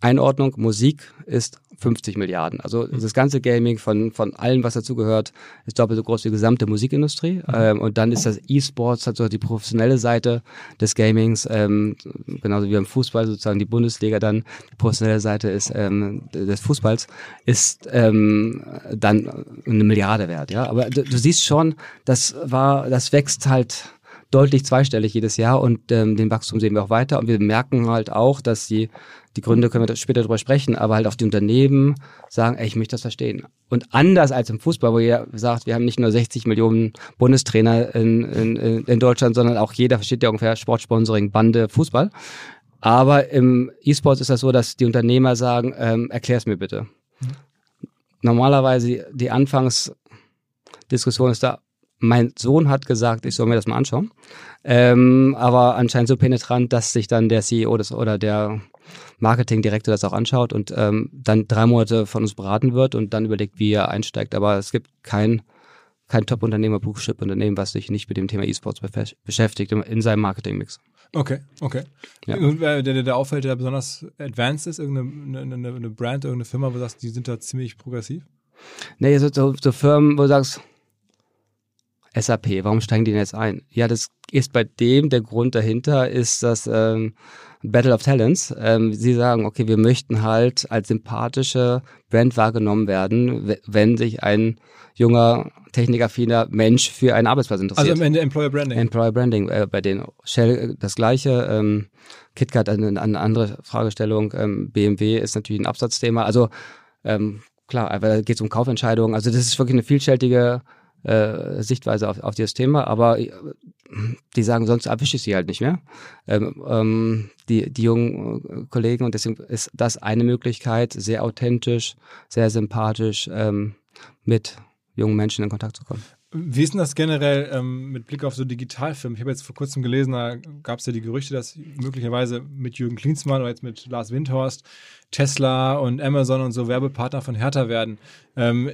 [SPEAKER 2] Einordnung, Musik ist 50 Milliarden. Also mhm. das ganze Gaming von, von allem, was dazugehört, ist doppelt so groß wie die gesamte Musikindustrie. Mhm. Ähm, und dann ist das E-Sports, also die professionelle Seite des Gamings, ähm, genauso wie beim Fußball sozusagen die Bundesliga dann, die professionelle Seite ist ähm, des Fußballs, ist ähm, dann eine Milliarde wert. Ja, aber du, du siehst schon, das war, das wächst halt deutlich zweistellig jedes Jahr und ähm, den Wachstum sehen wir auch weiter und wir merken halt auch, dass die die Gründe können wir später drüber sprechen, aber halt auch die Unternehmen sagen, ey, ich möchte das verstehen. Und anders als im Fußball, wo ihr sagt, wir haben nicht nur 60 Millionen Bundestrainer in, in, in Deutschland, sondern auch jeder versteht ja ungefähr Sportsponsoring, Bande, Fußball. Aber im E-Sports ist das so, dass die Unternehmer sagen, ähm, erklär's mir bitte. Mhm. Normalerweise die Anfangsdiskussion ist da, mein Sohn hat gesagt, ich soll mir das mal anschauen. Ähm, aber anscheinend so penetrant, dass sich dann der CEO des, oder der Marketingdirektor das auch anschaut und ähm, dann drei Monate von uns beraten wird und dann überlegt, wie er einsteigt. Aber es gibt kein, kein Top-Unternehmer, Blue-Chip-Unternehmen, was sich nicht mit dem Thema E-Sports beschäftigt in seinem Marketing-Mix.
[SPEAKER 1] Okay, okay. Ja. Irgendwer, der, der auffällt, der besonders advanced ist, irgendeine eine, eine Brand, irgendeine Firma, wo du sagst, die sind da ziemlich progressiv?
[SPEAKER 2] Nee, so, so, so Firmen, wo du sagst, SAP, warum steigen die denn jetzt ein? Ja, das ist bei dem, der Grund dahinter ist, dass ähm, Battle of Talents. Ähm, sie sagen, okay, wir möchten halt als sympathische Brand wahrgenommen werden, wenn sich ein junger, technikaffiner Mensch für einen Arbeitsplatz interessiert.
[SPEAKER 1] Also am Ende Employer Branding.
[SPEAKER 2] Employer Branding, äh, bei den Shell äh, das gleiche, ähm, KitKat eine, eine andere Fragestellung, ähm, BMW ist natürlich ein Absatzthema. Also ähm, klar, aber da geht es um Kaufentscheidungen. Also das ist wirklich eine vielfältige äh, Sichtweise auf, auf dieses Thema, aber äh, die sagen, sonst erwische ich sie halt nicht mehr, ähm, ähm, die, die jungen äh, Kollegen. Und deswegen ist das eine Möglichkeit, sehr authentisch, sehr sympathisch ähm, mit jungen Menschen in Kontakt zu kommen.
[SPEAKER 1] Wie ist denn das generell ähm, mit Blick auf so Digitalfilme? Ich habe jetzt vor kurzem gelesen, da gab es ja die Gerüchte, dass möglicherweise mit Jürgen Klinsmann oder jetzt mit Lars Windhorst Tesla und Amazon und so Werbepartner von Hertha werden. Ähm,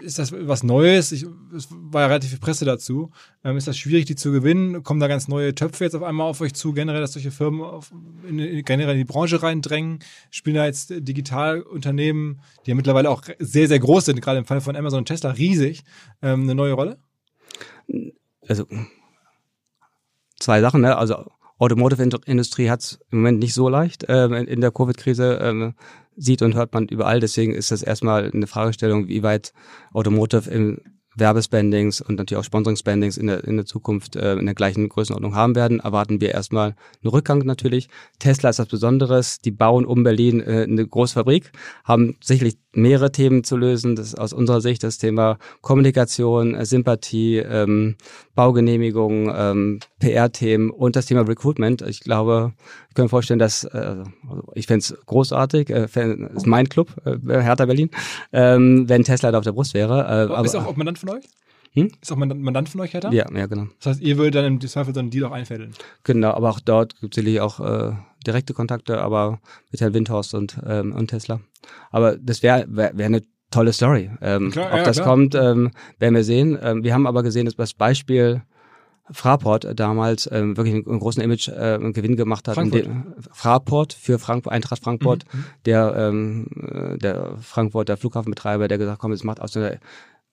[SPEAKER 1] ist das was Neues? Ich, es war ja relativ viel Presse dazu. Ähm, ist das schwierig, die zu gewinnen? Kommen da ganz neue Töpfe jetzt auf einmal auf euch zu? Generell, dass solche Firmen auf, in, in, generell in die Branche reindrängen? Spielen da jetzt Digitalunternehmen, die ja mittlerweile auch sehr, sehr groß sind, gerade im Fall von Amazon und Tesla riesig, ähm, eine neue Rolle?
[SPEAKER 2] Also zwei Sachen, ne? Also Automotive-Industrie hat es im Moment nicht so leicht äh, in der Covid-Krise. Äh, sieht und hört man überall. Deswegen ist das erstmal eine Fragestellung, wie weit Automotive im Werbespendings und natürlich auch Sponsoring-Spendings in der, in der Zukunft äh, in der gleichen Größenordnung haben werden, erwarten wir erstmal einen Rückgang natürlich. Tesla ist was Besonderes. Die bauen um Berlin äh, eine große Fabrik, haben sicherlich mehrere Themen zu lösen. Das ist aus unserer Sicht das Thema Kommunikation, äh, Sympathie, ähm, Baugenehmigung, ähm, PR-Themen und das Thema Recruitment. Ich glaube, wir können vorstellen, dass äh, ich fände es großartig, äh, ist mein Club, äh, Hertha Berlin, ähm, wenn Tesla da auf der Brust wäre. Äh,
[SPEAKER 1] aber, ist auch Mandant von euch? Hm? Ist auch Mandant von euch, Hertha?
[SPEAKER 2] Ja, ja, genau.
[SPEAKER 1] Das heißt, ihr würdet dann im Zweifel so einen Deal auch einfädeln?
[SPEAKER 2] Genau, aber auch dort gibt es sicherlich auch äh, direkte Kontakte, aber mit Herrn Windhorst und, ähm, und Tesla. Aber das wäre wär, wär eine tolle Story. Ähm, klar, ob ja, das klar. kommt, ähm, werden wir sehen. Ähm, wir haben aber gesehen, dass das Beispiel Fraport damals ähm, wirklich einen, einen großen Image äh, Gewinn gemacht hat.
[SPEAKER 1] Frankfurt.
[SPEAKER 2] Fraport für Frank Eintracht Frankfurt, mhm, mhm. der ähm, äh, der Frankfurter Flughafenbetreiber, der gesagt, komm, es macht aus einer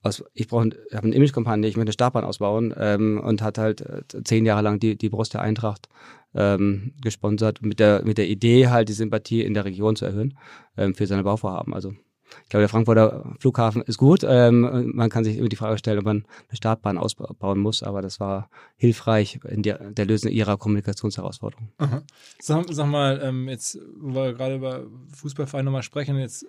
[SPEAKER 2] aus, ich brauche habe eine Imagekampagne, ich möchte eine Startbahn ausbauen ähm, und hat halt äh, zehn Jahre lang die, die Brust der Eintracht ähm, gesponsert mit der mit der Idee halt die Sympathie in der Region zu erhöhen ähm, für seine Bauvorhaben. Also ich glaube, der Frankfurter Flughafen ist gut. Ähm, man kann sich immer die Frage stellen, ob man eine Startbahn ausbauen muss, aber das war hilfreich in der, der Lösung ihrer Kommunikationsherausforderung.
[SPEAKER 1] Sag, sag, mal, ähm, jetzt, wo wir gerade über Fußballvereine nochmal sprechen, jetzt,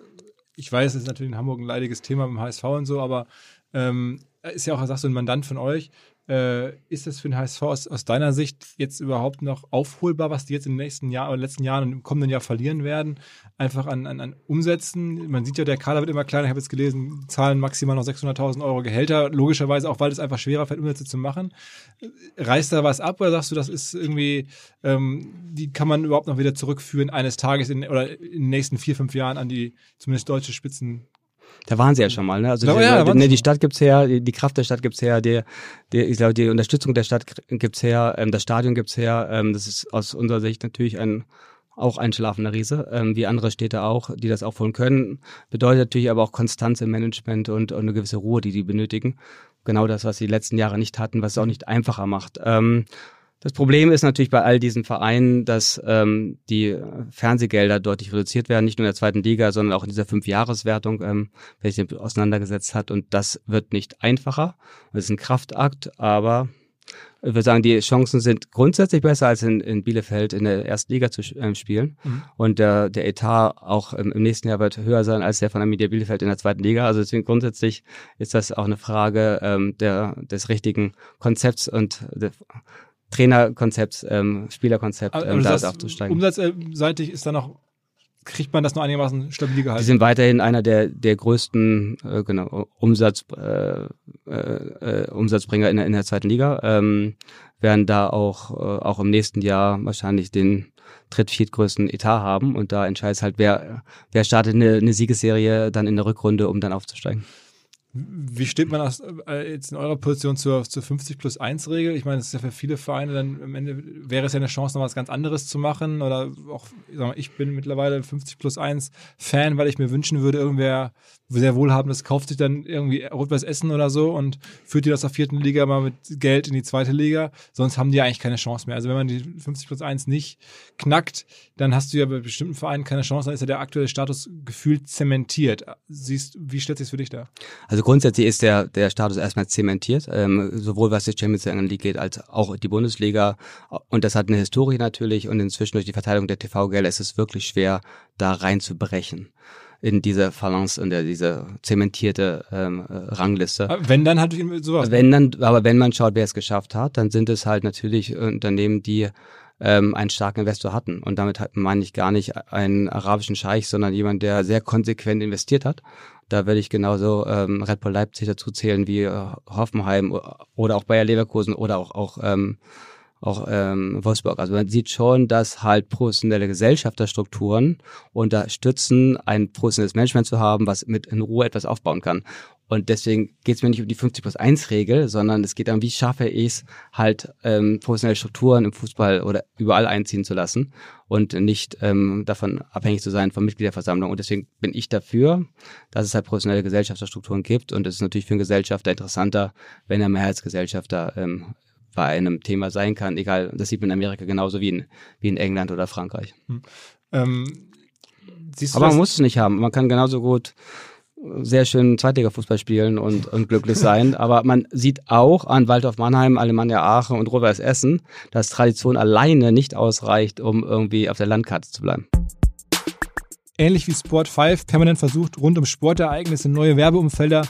[SPEAKER 1] ich weiß, es ist natürlich in Hamburg ein leidiges Thema beim HSV und so, aber ähm, ist ja auch, sagst du, ein Mandant von euch. Äh, ist das für den HSV aus, aus, deiner Sicht jetzt überhaupt noch aufholbar, was die jetzt den nächsten Jahren oder letzten Jahren und im kommenden Jahr verlieren werden? Einfach an, an, an Umsätzen. Man sieht ja, der Kader wird immer kleiner. Ich habe jetzt gelesen, zahlen maximal noch 600.000 Euro Gehälter. Logischerweise auch, weil es einfach schwerer fällt, Umsätze zu machen. Reißt da was ab oder sagst du, das ist irgendwie, ähm, die kann man überhaupt noch wieder zurückführen eines Tages in, oder in den nächsten vier, fünf Jahren an die zumindest deutsche Spitzen?
[SPEAKER 2] Da waren sie ja schon mal, ne? Also
[SPEAKER 1] ja,
[SPEAKER 2] die,
[SPEAKER 1] ja,
[SPEAKER 2] ne, die Stadt gibt's her, die, die Kraft der Stadt gibt's her, die, die, ich glaube, die Unterstützung der Stadt gibt's her, ähm, das Stadion gibt's her. Ähm, das ist aus unserer Sicht natürlich ein auch ein schlafender Riese, ähm, wie andere Städte auch, die das auch voll können. Bedeutet natürlich aber auch Konstanz im Management und, und eine gewisse Ruhe, die die benötigen. Genau das, was sie die letzten Jahre nicht hatten, was es auch nicht einfacher macht. Ähm, das Problem ist natürlich bei all diesen Vereinen, dass ähm, die Fernsehgelder deutlich reduziert werden, nicht nur in der zweiten Liga, sondern auch in dieser Fünfjahreswertung, ähm, welche sich auseinandergesetzt hat. Und das wird nicht einfacher. Das ist ein Kraftakt, aber ich würde sagen, die Chancen sind grundsätzlich besser als in, in Bielefeld in der ersten Liga zu äh, spielen. Mhm. Und der, der Etat auch im, im, nächsten Jahr wird höher sein als der von der Media Bielefeld in der zweiten Liga. Also deswegen grundsätzlich ist das auch eine Frage ähm, der, des richtigen Konzepts und der, Trainerkonzept, ähm, Spielerkonzept, ähm, da aufzusteigen.
[SPEAKER 1] Umsatzseitig ist da noch kriegt man das noch einigermaßen stabil gehalten?
[SPEAKER 2] Die sind weiterhin einer der der größten äh, genau Umsatz äh, äh, Umsatzbringer in der, in der zweiten Liga. Ähm, werden da auch äh, auch im nächsten Jahr wahrscheinlich den dritt viertgrößten Etat haben und da entscheidet halt wer wer startet eine, eine Siegesserie dann in der Rückrunde, um dann aufzusteigen.
[SPEAKER 1] Wie steht man aus, äh, jetzt in eurer Position zur, zur 50 plus 1 Regel? Ich meine, das ist ja für viele Vereine dann am Ende wäre es ja eine Chance, noch was ganz anderes zu machen. Oder auch, ich, mal, ich bin mittlerweile 50 plus 1 Fan, weil ich mir wünschen würde, irgendwer sehr wohlhabendes kauft sich dann irgendwie rot-weiß Essen oder so und führt die das auf vierten Liga mal mit Geld in die zweite Liga. Sonst haben die eigentlich keine Chance mehr. Also wenn man die 50 plus 1 nicht knackt, dann hast du ja bei bestimmten Vereinen keine Chance, dann ist ja der aktuelle Status gefühlt zementiert. Siehst, wie stellt sich für dich da?
[SPEAKER 2] Also grundsätzlich ist der, der Status erstmal zementiert, ähm, sowohl was die Champions League geht, als auch die Bundesliga. Und das hat eine Historie natürlich und inzwischen durch die Verteilung der TV-Gelder ist es wirklich schwer, da reinzubrechen in diese Phalanx, in der diese zementierte ähm, äh, Rangliste.
[SPEAKER 1] Aber wenn dann hat sowas.
[SPEAKER 2] Wenn dann, aber wenn man schaut, wer es geschafft hat, dann sind es halt natürlich Unternehmen, die ähm, einen starken Investor hatten. Und damit meine ich gar nicht einen arabischen Scheich, sondern jemand, der sehr konsequent investiert hat. Da würde ich genauso ähm, Red Bull Leipzig dazu zählen wie äh, Hoffenheim oder auch Bayer Leverkusen oder auch, auch ähm, auch ähm, Wolfsburg. Also man sieht schon, dass halt professionelle Gesellschafterstrukturen unterstützen, ein professionelles Management zu haben, was mit in Ruhe etwas aufbauen kann. Und deswegen geht es mir nicht um die 50 plus 1 Regel, sondern es geht darum, wie schaffe ich es, halt ähm, professionelle Strukturen im Fußball oder überall einziehen zu lassen und nicht ähm, davon abhängig zu sein von Mitgliederversammlung. Und deswegen bin ich dafür, dass es halt professionelle Gesellschafterstrukturen gibt. Und es ist natürlich für einen Gesellschafter interessanter, wenn er Mehrheitsgesellschafter ähm, bei einem Thema sein kann, egal, das sieht man in Amerika genauso wie in, wie in England oder Frankreich. Hm. Ähm, Aber man muss es nicht haben. Man kann genauso gut sehr schön Zweitliga-Fußball spielen und, und glücklich sein. Aber man sieht auch an Waldorf Mannheim, Alemannia Aachen und Rot-Weiß Essen, dass Tradition alleine nicht ausreicht, um irgendwie auf der Landkarte zu bleiben.
[SPEAKER 1] Ähnlich wie Sport 5 permanent versucht, rund um Sportereignisse neue Werbeumfelder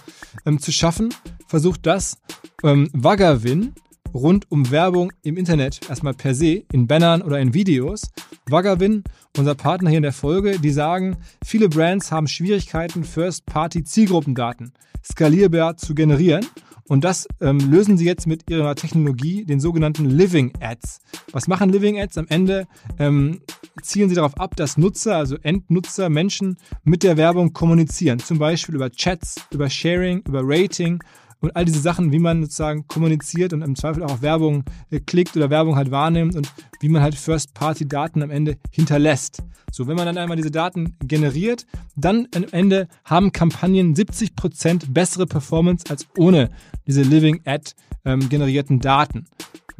[SPEAKER 1] ähm, zu schaffen, versucht das ähm, Wagavin rund um Werbung im Internet erstmal per se, in Bannern oder in Videos. Wagavin, unser Partner hier in der Folge, die sagen, viele Brands haben Schwierigkeiten, First-Party-Zielgruppendaten skalierbar zu generieren. Und das ähm, lösen sie jetzt mit ihrer Technologie, den sogenannten Living Ads. Was machen Living Ads? Am Ende ähm, zielen sie darauf ab, dass Nutzer, also Endnutzer, Menschen mit der Werbung kommunizieren. Zum Beispiel über Chats, über Sharing, über Rating und all diese Sachen, wie man sozusagen kommuniziert und im Zweifel auch auf Werbung äh, klickt oder Werbung halt wahrnimmt und wie man halt First-Party-Daten am Ende hinterlässt. So, wenn man dann einmal diese Daten generiert, dann am Ende haben Kampagnen 70% bessere Performance als ohne diese Living Ad ähm, generierten Daten.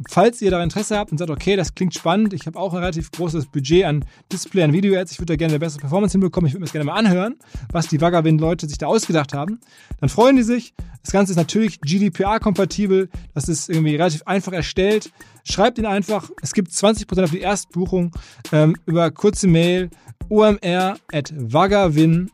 [SPEAKER 1] Falls ihr da Interesse habt und sagt, okay, das klingt spannend, ich habe auch ein relativ großes Budget an Display, an Video-Ads, ich würde da gerne eine bessere Performance hinbekommen, ich würde mir das gerne mal anhören, was die Vagabond-Leute sich da ausgedacht haben, dann freuen die sich. Das Ganze ist natürlich GDPR-kompatibel, das ist irgendwie relativ einfach erstellt. Schreibt ihn einfach, es gibt 20% auf die Erstbuchung ähm, über kurze Mail omr at vagavin.com.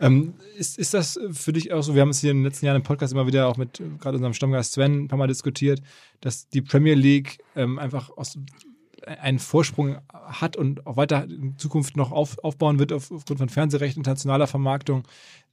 [SPEAKER 1] Ähm, ist, ist das für dich auch so, wir haben es hier in den letzten Jahren im Podcast immer wieder auch mit gerade unserem Stammgast Sven ein paar Mal diskutiert, dass die Premier League ähm, einfach aus, einen Vorsprung hat und auch weiter in Zukunft noch auf, aufbauen wird auf, aufgrund von Fernsehrecht, internationaler Vermarktung,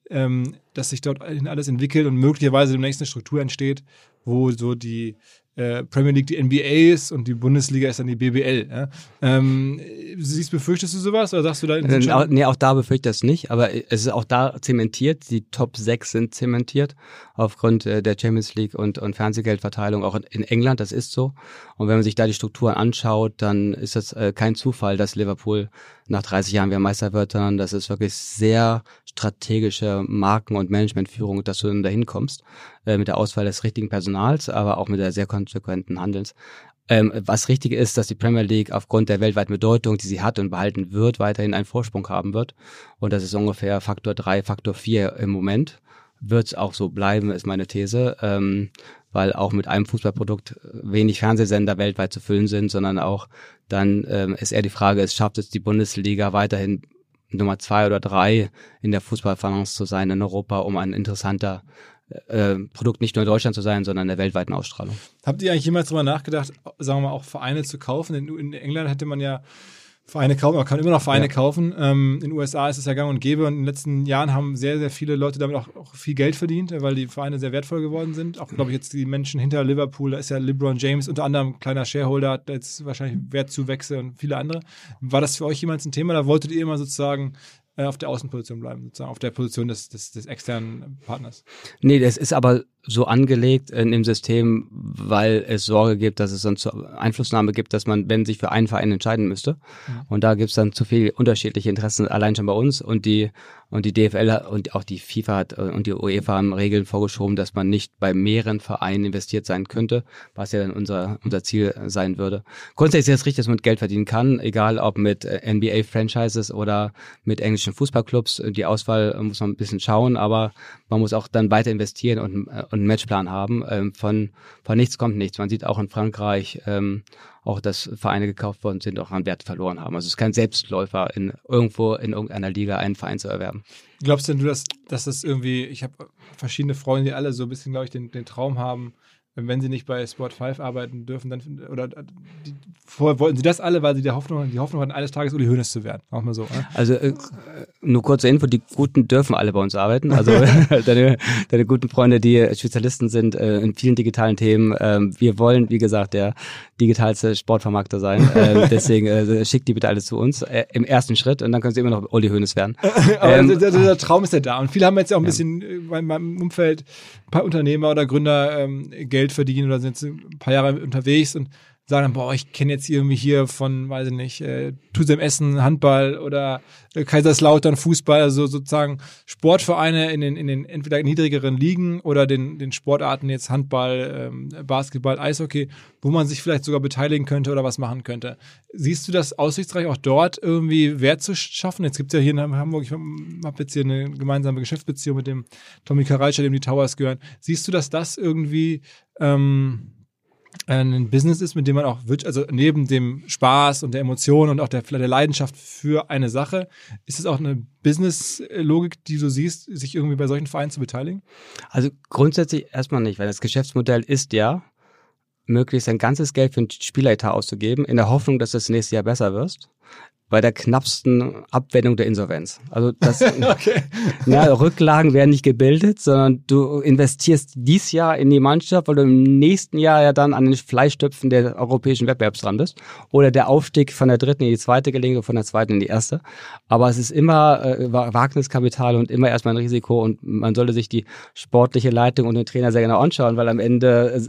[SPEAKER 1] ähm, dass sich dort alles entwickelt und möglicherweise demnächst eine Struktur entsteht, wo so die äh, Premier League die NBA ist und die Bundesliga ist dann die BBL. Ja? Ähm, siehst, befürchtest du sowas oder sagst du da?
[SPEAKER 2] Äh, auch, nee, auch da befürchte ich das nicht, aber es ist auch da zementiert. Die Top 6 sind zementiert aufgrund äh, der Champions League und, und Fernsehgeldverteilung auch in, in, England. Das ist so. Und wenn man sich da die Strukturen anschaut, dann ist das äh, kein Zufall, dass Liverpool nach 30 Jahren wieder Meister wird, sondern das ist wirklich sehr strategische Marken- und Managementführung, dass du dann dahin kommst, äh, mit der Auswahl des richtigen Personals, aber auch mit der sehr konsequenten Handelns. Ähm, was richtig ist, dass die Premier League aufgrund der weltweiten Bedeutung, die sie hat und behalten wird, weiterhin einen Vorsprung haben wird. Und das ist ungefähr Faktor drei, Faktor vier im Moment. Wird es auch so bleiben, ist meine These. Ähm, weil auch mit einem Fußballprodukt wenig Fernsehsender weltweit zu füllen sind, sondern auch dann ähm, ist eher die Frage, es schafft es die Bundesliga weiterhin Nummer zwei oder drei in der Fußballbalance zu sein in Europa, um ein interessanter äh, Produkt nicht nur in Deutschland zu sein, sondern in der weltweiten Ausstrahlung.
[SPEAKER 1] Habt ihr eigentlich jemals darüber nachgedacht, sagen wir mal, auch Vereine zu kaufen? In, in England hätte man ja Vereine kaufen, man kann immer noch Vereine ja. kaufen. Ähm, in den USA ist es ja gang und gäbe und in den letzten Jahren haben sehr, sehr viele Leute damit auch, auch viel Geld verdient, weil die Vereine sehr wertvoll geworden sind. Auch, glaube ich, jetzt die Menschen hinter Liverpool, da ist ja LeBron James unter anderem kleiner Shareholder, hat jetzt wahrscheinlich Wertzuwächse und viele andere. War das für euch jemals ein Thema? Da wolltet ihr immer sozusagen äh, auf der Außenposition bleiben, sozusagen auf der Position des, des, des externen Partners?
[SPEAKER 2] Nee, das ist aber so angelegt in dem System, weil es Sorge gibt, dass es dann zu Einflussnahme gibt, dass man, wenn sich für einen Verein entscheiden müsste. Mhm. Und da gibt es dann zu viel unterschiedliche Interessen allein schon bei uns und die und die DFL und auch die FIFA hat äh, und die UEFA haben Regeln vorgeschoben, dass man nicht bei mehreren Vereinen investiert sein könnte, was ja dann unser unser Ziel sein würde. Grundsätzlich ist es richtig, dass man Geld verdienen kann, egal ob mit äh, NBA Franchises oder mit englischen Fußballclubs. Die Auswahl muss man ein bisschen schauen, aber man muss auch dann weiter investieren und äh, und einen Matchplan haben. Ähm, von, von nichts kommt nichts. Man sieht auch in Frankreich ähm, auch, dass Vereine gekauft worden sind, auch an Wert verloren haben. Also es ist kein Selbstläufer, in irgendwo in irgendeiner Liga einen Verein zu erwerben.
[SPEAKER 1] Glaubst denn du, dass, dass das irgendwie, ich habe verschiedene Freunde, die alle so ein bisschen, glaube ich, den, den Traum haben, wenn sie nicht bei Sport 5 arbeiten dürfen, dann oder die, vorher wollten sie das alle, weil sie die Hoffnung, die Hoffnung hatten, eines Tages Uli Hoeneß zu werden. Auch mal so. Ne?
[SPEAKER 2] Also äh, nur kurze Info, die Guten dürfen alle bei uns arbeiten. Also deine, deine guten Freunde, die Spezialisten sind äh, in vielen digitalen Themen. Ähm, wir wollen, wie gesagt, der digitalste Sportvermarkter sein. Äh, deswegen äh, schickt die bitte alle zu uns äh, im ersten Schritt und dann können sie immer noch Uli Hoeneß werden.
[SPEAKER 1] Aber ähm, der, der, der, Traum ist ja da und viele haben jetzt ja auch ein bisschen ja. Äh, in meinem Umfeld Unternehmer oder Gründer ähm, Geld verdienen oder sind jetzt ein paar Jahre unterwegs und sagen boah, ich kenne jetzt irgendwie hier von, weiß ich nicht, äh, Tusem Essen Handball oder äh, Kaiserslautern Fußball, also sozusagen Sportvereine in den, in den entweder niedrigeren Ligen oder den, den Sportarten jetzt Handball, ähm, Basketball, Eishockey, wo man sich vielleicht sogar beteiligen könnte oder was machen könnte. Siehst du das aussichtsreich auch dort irgendwie Wert zu schaffen? Jetzt gibt's ja hier in Hamburg, ich habe jetzt hier eine gemeinsame Geschäftsbeziehung mit dem Tommy Karalscher, dem die Towers gehören. Siehst du, dass das irgendwie ähm, ein Business ist, mit dem man auch, also neben dem Spaß und der Emotion und auch der, der Leidenschaft für eine Sache, ist es auch eine Business-Logik, die du siehst, sich irgendwie bei solchen Vereinen zu beteiligen?
[SPEAKER 2] Also grundsätzlich erstmal nicht, weil das Geschäftsmodell ist ja, möglichst ein ganzes Geld für einen Spieleretat auszugeben, in der Hoffnung, dass das nächste Jahr besser wirst bei der knappsten Abwendung der Insolvenz. Also das, okay. na, Rücklagen werden nicht gebildet, sondern du investierst dies Jahr in die Mannschaft, weil du im nächsten Jahr ja dann an den Fleischtöpfen der europäischen Wettbewerbs dran bist. Oder der Aufstieg von der dritten in die zweite gelingt von der zweiten in die erste. Aber es ist immer äh, Wagniskapital und immer erstmal ein Risiko und man sollte sich die sportliche Leitung und den Trainer sehr genau anschauen, weil am Ende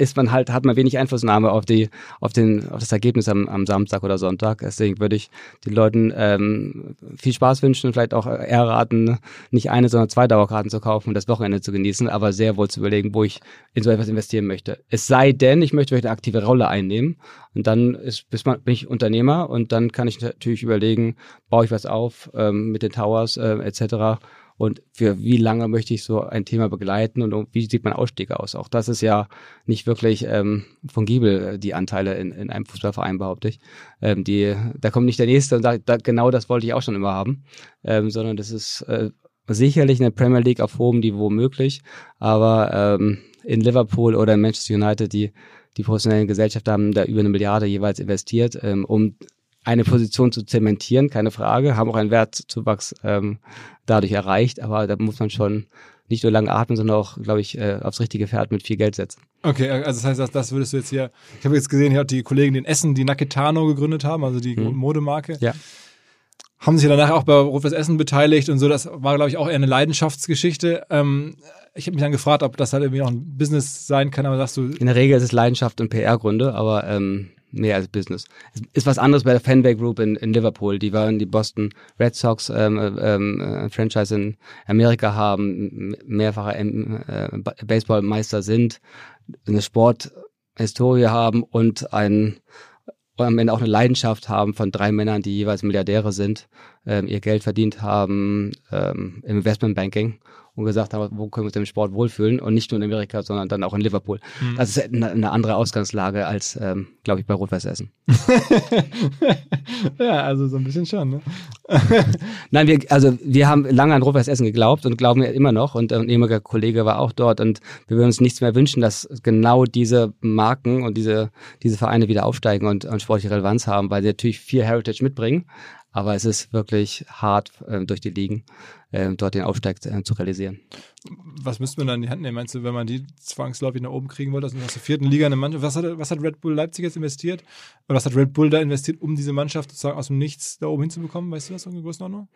[SPEAKER 2] ist man halt, hat man wenig Einflussnahme auf die, auf den, auf das Ergebnis am, am Samstag oder Sonntag. Deswegen würde ich den Leuten ähm, viel Spaß wünschen und vielleicht auch eher raten, nicht eine, sondern zwei Dauerkarten zu kaufen und das Wochenende zu genießen, aber sehr wohl zu überlegen, wo ich in so etwas investieren möchte. Es sei denn, ich möchte vielleicht eine aktive Rolle einnehmen und dann ist, bin ich Unternehmer und dann kann ich natürlich überlegen, baue ich was auf ähm, mit den Towers äh, etc und für wie lange möchte ich so ein Thema begleiten und wie sieht mein Ausstieg aus. Auch das ist ja nicht wirklich ähm, fungibel, äh, die Anteile in, in einem Fußballverein, behaupte ich. Ähm, die, da kommt nicht der Nächste und sagt, da, genau das wollte ich auch schon immer haben, ähm, sondern das ist äh, sicherlich in der Premier League auf hohem Niveau möglich, aber ähm, in Liverpool oder in Manchester United, die die professionellen Gesellschaften haben da über eine Milliarde jeweils investiert, ähm, um eine Position zu zementieren, keine Frage, haben auch einen Wertzuwachs ähm, dadurch erreicht, aber da muss man schon nicht nur lange atmen, sondern auch, glaube ich, äh, aufs richtige Pferd mit viel Geld setzen.
[SPEAKER 1] Okay, also das heißt, das, das würdest du jetzt hier, ich habe jetzt gesehen, hier hat die Kollegen in Essen die Naketano gegründet haben, also die mhm. Modemarke.
[SPEAKER 2] Ja.
[SPEAKER 1] Haben sich danach auch bei Rufus Essen beteiligt und so, das war, glaube ich, auch eher eine Leidenschaftsgeschichte. Ähm, ich habe mich dann gefragt, ob das halt irgendwie auch ein Business sein kann, aber sagst du.
[SPEAKER 2] In der Regel ist es Leidenschaft und PR-Gründe, aber ähm, mehr als Business. Es ist was anderes bei der Fanway Group in, in Liverpool. Die waren die Boston Red Sox ähm, ähm, äh, Franchise in Amerika haben, mehrfache äh, Baseballmeister sind, eine Sporthistorie haben und ein am Ende auch eine Leidenschaft haben von drei Männern, die jeweils Milliardäre sind, ähm, ihr Geld verdient haben ähm, im Investmentbanking und gesagt haben, wo können wir uns im Sport wohlfühlen und nicht nur in Amerika, sondern dann auch in Liverpool. Mhm. Das ist eine, eine, andere Ausgangslage als, ähm, glaube ich, bei Rot-Weiß Essen.
[SPEAKER 1] ja, also so ein bisschen schon. Ne?
[SPEAKER 2] Nein, wir, also wir haben lange an Rot-Weiß Essen geglaubt und glauben ja immer noch und ein ehemaliger Kollege war auch dort und wir würden uns nichts mehr wünschen, dass genau diese Marken und diese, diese Vereine wieder aufsteigen und, und sportliche Relevanz haben, weil sie natürlich viel Heritage mitbringen. Aber es ist wirklich hart äh, durch die Ligen äh, dort den Aufstieg äh, zu realisieren.
[SPEAKER 1] Was müsste man da in die Hand nehmen? Meinst du, wenn man die zwangsläufig nach oben kriegen wollte, also aus der vierten Liga eine Mannschaft, was hat, was hat Red Bull Leipzig jetzt investiert? Oder was hat Red Bull da investiert, um diese Mannschaft sozusagen aus dem Nichts da oben hinzubekommen? Weißt du das in Größenordnung?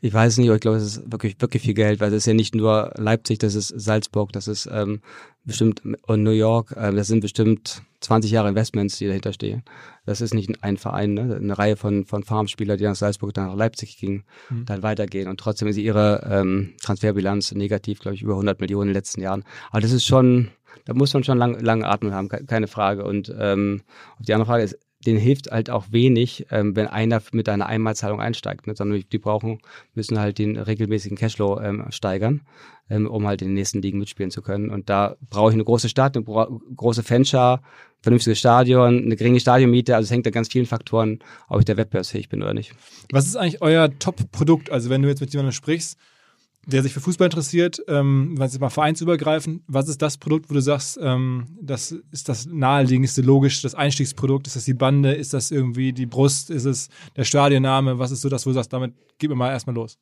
[SPEAKER 2] Ich weiß es nicht, aber ich glaube, es ist wirklich, wirklich viel Geld, weil es ist ja nicht nur Leipzig, das ist Salzburg, das ist ähm, bestimmt und New York, äh, das sind bestimmt 20 Jahre Investments, die dahinter stehen. Das ist nicht ein Verein, ne? eine Reihe von, von Farmspielern, die nach Salzburg, dann nach Leipzig gingen, mhm. dann weitergehen. Und trotzdem ist ihre ähm, Transferbilanz negativ, glaube ich, über 100 Millionen in den letzten Jahren. Aber das ist schon, da muss man schon lange lang atmen haben, keine Frage. Und ähm, die andere Frage ist, denen hilft halt auch wenig, ähm, wenn einer mit einer Einmalzahlung einsteigt, ne? sondern die brauchen, müssen halt den regelmäßigen Cashflow ähm, steigern, ähm, um halt in den nächsten Ligen mitspielen zu können. Und da brauche ich eine große Stadt, eine große Fanschar, vernünftiges Stadion, eine geringe Stadionmiete. Also es hängt an ganz vielen Faktoren, ob ich da wettbewerbsfähig bin oder nicht.
[SPEAKER 1] Was ist eigentlich euer Top-Produkt? Also wenn du jetzt mit jemandem sprichst, der sich für Fußball interessiert, ähm, was ist mal vereinsübergreifend, was ist das Produkt, wo du sagst, ähm, das ist das naheliegendste, logisch, das Einstiegsprodukt, ist das die Bande, ist das irgendwie die Brust, ist es der Stadionname, was ist so das, wo du sagst, damit gib mir mal erstmal los?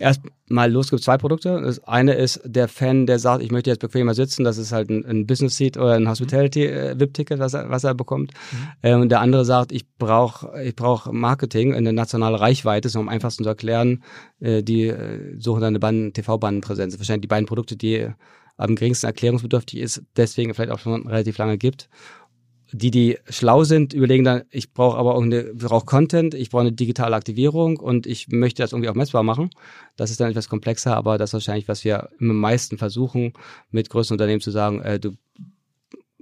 [SPEAKER 2] Erstmal los gibt zwei Produkte. Das eine ist der Fan, der sagt, ich möchte jetzt bequemer sitzen. Das ist halt ein, ein Business Seat oder ein Hospitality äh, VIP Ticket, was er, was er bekommt. Mhm. Ähm, und der andere sagt, ich brauche ich brauch Marketing in der nationalen Reichweite, ist um am einfachsten zu erklären. Äh, die äh, suchen dann eine Band, TV-Bandenpräsenz. Wahrscheinlich die beiden Produkte, die am geringsten erklärungsbedürftig ist, deswegen vielleicht auch schon relativ lange gibt die, die schlau sind, überlegen dann, ich brauche aber auch eine, brauche Content, ich brauche eine digitale Aktivierung und ich möchte das irgendwie auch messbar machen. Das ist dann etwas komplexer, aber das ist wahrscheinlich, was wir am meisten versuchen, mit größeren Unternehmen zu sagen, äh, du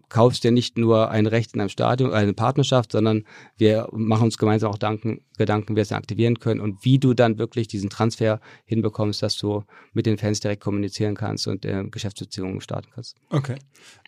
[SPEAKER 2] kaufst dir nicht nur ein Recht in einem Stadion, eine Partnerschaft, sondern wir machen uns gemeinsam auch Danken, Gedanken, wie wir es aktivieren können und wie du dann wirklich diesen Transfer hinbekommst, dass du mit den Fans direkt kommunizieren kannst und äh, Geschäftsbeziehungen starten kannst.
[SPEAKER 1] Okay.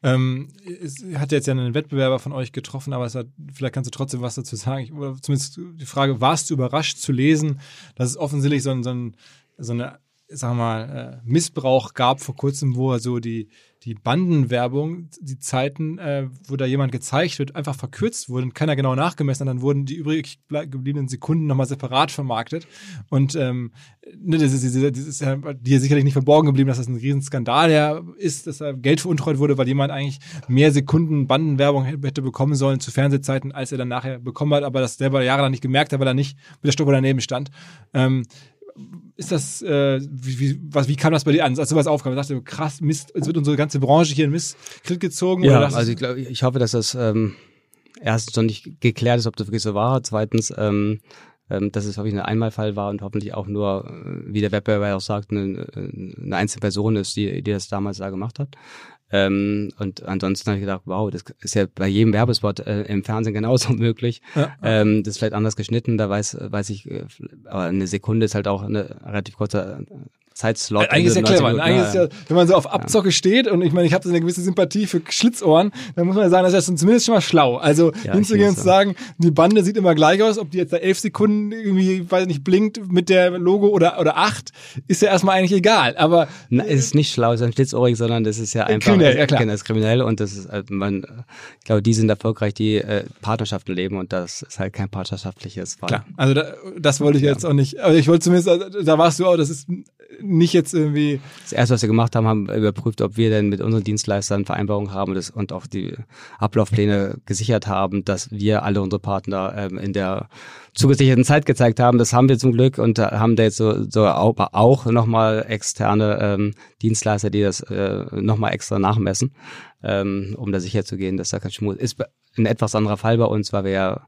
[SPEAKER 1] Ähm, es hat jetzt ja einen Wettbewerber von euch getroffen, aber hat, vielleicht kannst du trotzdem was dazu sagen. Ich, oder zumindest die Frage, warst du überrascht zu lesen, dass es offensichtlich so, ein, so, ein, so eine, sag mal, äh, Missbrauch gab vor kurzem, wo er so die die Bandenwerbung, die Zeiten, äh, wo da jemand gezeigt wird, einfach verkürzt wurden, keiner genau nachgemessen, dann wurden die übrig gebliebenen Sekunden nochmal separat vermarktet. Und ähm, ne, das, ist, das ist ja dir sicherlich nicht verborgen geblieben, dass das ein Riesenskandal ja ist, dass da Geld veruntreut wurde, weil jemand eigentlich mehr Sekunden Bandenwerbung hätte bekommen sollen zu Fernsehzeiten, als er dann nachher bekommen hat, aber das selber jahrelang nicht gemerkt hat, weil er nicht mit der Stoppuhr daneben stand. Ähm, ist das, äh, wie, wie, was, wie kam das bei dir an, als sowas aufkam? Dachte du, krass, Mist, es wird unsere ganze Branche hier in Misskrieg gezogen?
[SPEAKER 2] Ja, also ich glaube, ich hoffe, dass das ähm, erstens noch nicht geklärt ist, ob das wirklich so war. Zweitens, ähm, ähm, dass es wirklich ein Einmalfall war und hoffentlich auch nur, äh, wie der Wettbewerber auch sagt, eine, eine einzelne Person ist, die, die das damals da gemacht hat. Ähm, und ansonsten habe ich gedacht, wow, das ist ja bei jedem Werbespot äh, im Fernsehen genauso möglich. Ja. Ähm, das ist vielleicht anders geschnitten, da weiß, weiß ich, äh, aber eine Sekunde ist halt auch eine relativ kurze Zeitslot.
[SPEAKER 1] Eigentlich ist ja clever. Eigentlich ist ja, wenn man so auf Abzocke ja. steht und ich meine, ich habe so eine gewisse Sympathie für Schlitzohren, dann muss man ja sagen, das ist zumindest schon mal schlau. Also ja, hinzugehen und zu sagen, die Bande sieht immer gleich aus, ob die jetzt da elf Sekunden irgendwie, weiß nicht, blinkt mit der Logo oder, oder acht, ist ja erstmal eigentlich egal. Aber
[SPEAKER 2] Na, es ist nicht schlau, es ist ein Schlitzohrig, sondern das ist ja einfach kriminell, ja, klar. Das ist kriminell und das ist halt, man, ich glaube, die sind erfolgreich, die äh, Partnerschaften leben und das ist halt kein partnerschaftliches Fall. Klar,
[SPEAKER 1] also da, das wollte ich jetzt auch nicht. Aber ich wollte zumindest, also, da warst du auch, das ist nicht jetzt irgendwie.
[SPEAKER 2] Das erste, was wir gemacht haben, haben überprüft, ob wir denn mit unseren Dienstleistern Vereinbarungen haben das, und auch die Ablaufpläne gesichert haben, dass wir alle unsere Partner ähm, in der zugesicherten Zeit gezeigt haben. Das haben wir zum Glück und haben da jetzt so, so auch, auch nochmal externe ähm, Dienstleister, die das äh, nochmal extra nachmessen, ähm, um da sicher zu gehen, dass da kein Schmutz ist. Ein etwas anderer Fall bei uns, weil wir ja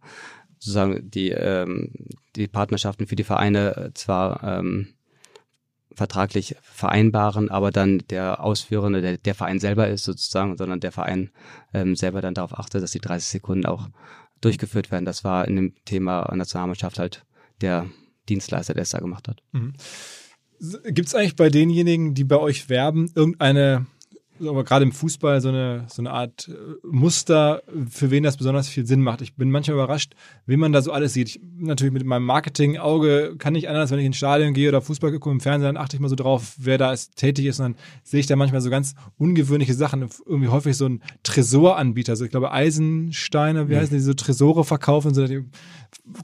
[SPEAKER 2] sozusagen die, ähm, die Partnerschaften für die Vereine zwar ähm, vertraglich vereinbaren, aber dann der Ausführende, der, der Verein selber ist sozusagen, sondern der Verein ähm, selber dann darauf achtet, dass die 30 Sekunden auch durchgeführt werden. Das war in dem Thema Nationalmannschaft halt der Dienstleister, der es da gemacht hat. Mhm.
[SPEAKER 1] Gibt es eigentlich bei denjenigen, die bei euch werben, irgendeine aber gerade im Fußball so eine, so eine Art äh, Muster, für wen das besonders viel Sinn macht. Ich bin manchmal überrascht, wie man da so alles sieht. Ich, natürlich mit meinem Marketing-Auge kann ich anders, wenn ich ins Stadion gehe oder Fußball gucke im Fernsehen, dann achte ich mal so drauf, wer da ist, tätig ist. Und dann sehe ich da manchmal so ganz ungewöhnliche Sachen. Irgendwie häufig so ein Tresoranbieter. Also ich glaube, Eisensteine, wie mhm. heißen die, so Tresore verkaufen. So, die,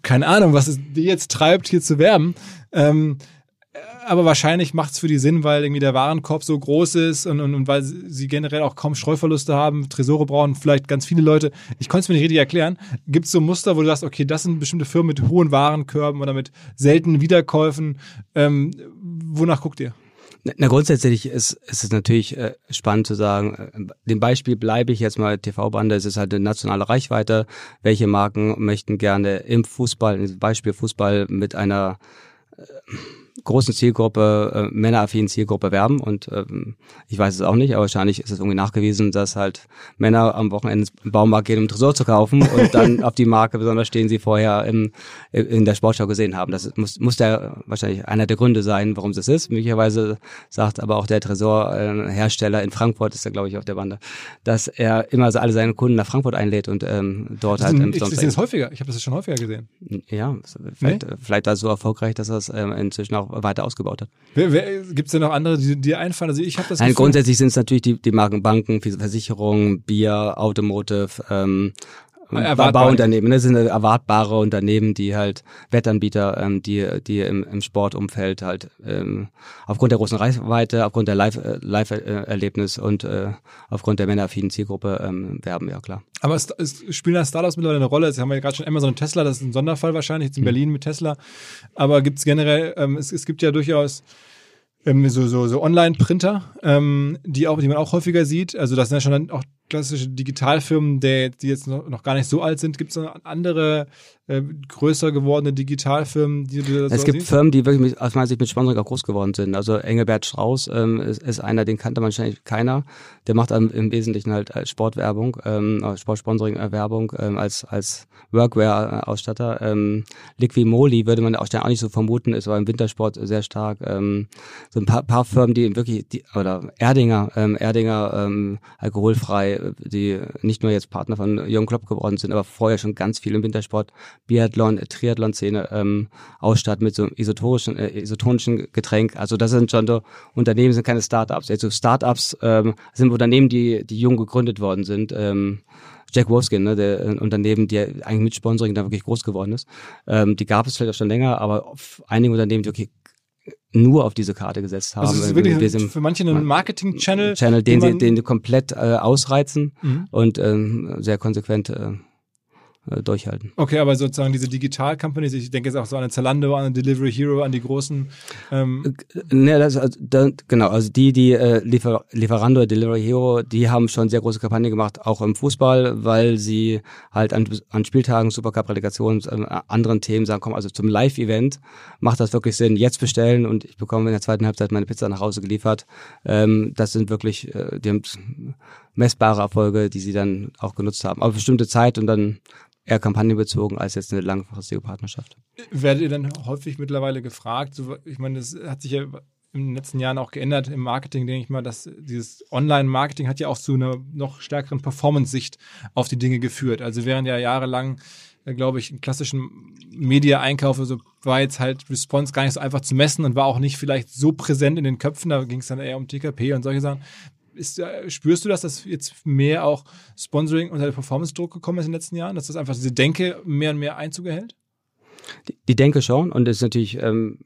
[SPEAKER 1] keine Ahnung, was es die jetzt treibt, hier zu werben. Ähm, aber wahrscheinlich macht es für die Sinn, weil irgendwie der Warenkorb so groß ist und, und, und weil sie generell auch kaum Streuverluste haben, Tresore brauchen vielleicht ganz viele Leute. Ich konnte es mir nicht richtig erklären. Gibt es so Muster, wo du sagst, okay, das sind bestimmte Firmen mit hohen Warenkörben oder mit seltenen Wiederkäufen. Ähm, wonach guckt ihr?
[SPEAKER 2] Na, grundsätzlich ist, ist es natürlich äh, spannend zu sagen, äh, dem Beispiel bleibe ich jetzt mal TV-Bande, es ist halt eine nationale Reichweite. Welche Marken möchten gerne im Fußball, Beispiel Fußball mit einer äh, großen Zielgruppe, äh, männeraffinen Zielgruppe werben. Und ähm, ich weiß es auch nicht, aber wahrscheinlich ist es irgendwie nachgewiesen, dass halt Männer am Wochenende im Baumarkt gehen, um Tresor zu kaufen und dann auf die Marke besonders stehen, sie vorher im, in der Sportschau gesehen haben. Das muss, muss der wahrscheinlich einer der Gründe sein, warum es das ist. Möglicherweise sagt aber auch der Tresorhersteller in Frankfurt, ist da glaube ich auf der Bande, dass er immer so alle seine Kunden nach Frankfurt einlädt und ähm, dort
[SPEAKER 1] das
[SPEAKER 2] halt
[SPEAKER 1] im Ich sehe das häufiger. Ich habe das schon häufiger gesehen.
[SPEAKER 2] Ja, vielleicht, nee? vielleicht war es so erfolgreich, dass er es ähm, inzwischen auch weiter ausgebaut hat.
[SPEAKER 1] Gibt es denn noch andere, die dir einfallen? Also ich habe das
[SPEAKER 2] Nein, Gefühl, grundsätzlich sind es natürlich die, die Marken Banken, Versicherungen, Bier, Automotive, ähm, Bauunternehmen, das sind erwartbare Unternehmen, die halt Wettanbieter, ähm, die, die im, im Sportumfeld halt ähm, aufgrund der großen Reichweite, aufgrund der Live-Erlebnis Live und äh, aufgrund der männeraffinen Zielgruppe ähm, werben, ja klar.
[SPEAKER 1] Aber es, es spielen da Startups mittlerweile eine Rolle? Jetzt haben wir ja gerade schon Amazon und Tesla, das ist ein Sonderfall wahrscheinlich, jetzt in mhm. Berlin mit Tesla. Aber gibt es generell, ähm, es, es gibt ja durchaus ähm, so, so, so Online-Printer, ähm, die auch, die man auch häufiger sieht. Also das sind ja schon auch klassische Digitalfirmen, der, die jetzt noch, noch gar nicht so alt sind. Gibt es noch andere äh, größer gewordene Digitalfirmen, die du
[SPEAKER 2] Es so gibt siehst? Firmen, die wirklich mit, aus meiner Sicht mit Sponsoring auch groß geworden sind. Also Engelbert Strauß ähm, ist, ist einer, den kannte wahrscheinlich keiner. Der macht im, im Wesentlichen halt Sportwerbung, ähm, Sportsponsoring-Werbung ähm, als als Workwear-Ausstatter. Ähm, Liquimoli würde man auch nicht so vermuten, ist aber im Wintersport sehr stark. Ähm, so ein paar, paar Firmen, die wirklich, die, oder Erdinger, ähm, Erdinger ähm, alkoholfrei, die nicht nur jetzt Partner von Jürgen Klopp geworden sind, aber vorher schon ganz viel im Wintersport, Biathlon, Triathlon-Szene ähm, ausstatten mit so isotorischen, äh, isotonischen Getränk. Also das sind schon so Unternehmen, sind keine Startups. Also Startups ähm, sind Unternehmen, die, die jung gegründet worden sind. Ähm, Jack Wolfskin, ne, der ein Unternehmen, die eigentlich mit Sponsoring da wirklich groß geworden ist. Ähm, die gab es vielleicht auch schon länger, aber einige Unternehmen, die okay, nur auf diese Karte gesetzt haben. Also
[SPEAKER 1] es ist wirklich wir sind, für manche ein Marketing-Channel.
[SPEAKER 2] Channel, den, den sie, den sie komplett äh, ausreizen mhm. und ähm, sehr konsequent äh, äh, durchhalten.
[SPEAKER 1] Okay, aber sozusagen diese Digital-Companies, ich denke jetzt auch so an Zalando, an Delivery Hero, an die großen. Ähm
[SPEAKER 2] äh, ne, das, also, da, genau, also die, die äh, Liefer Lieferando, Delivery Hero, die haben schon sehr große Kampagnen gemacht, auch im Fußball, weil sie halt an, an Spieltagen, Supercup-Relegationen, äh, anderen Themen sagen, komm, also zum Live-Event macht das wirklich Sinn, jetzt bestellen und ich bekomme in der zweiten Halbzeit meine Pizza nach Hause geliefert. Ähm, das sind wirklich, äh, die haben messbare Erfolge, die sie dann auch genutzt haben. Aber bestimmte Zeit und dann eher kampagnenbezogen als jetzt eine langfristige Partnerschaft.
[SPEAKER 1] Werdet ihr dann häufig mittlerweile gefragt? So, ich meine, das hat sich ja in den letzten Jahren auch geändert im Marketing, denke ich mal, dass dieses Online-Marketing hat ja auch zu einer noch stärkeren Performance-Sicht auf die Dinge geführt. Also während ja jahrelang, äh, glaube ich, im klassischen Media-Einkauf also war jetzt halt Response gar nicht so einfach zu messen und war auch nicht vielleicht so präsent in den Köpfen. Da ging es dann eher um TKP und solche Sachen ist, spürst du das, dass jetzt mehr auch Sponsoring unter der Performance-Druck gekommen ist in den letzten Jahren, dass das einfach diese Denke mehr und mehr Einzug erhält?
[SPEAKER 2] Die, die Denke schon und es ist natürlich ähm,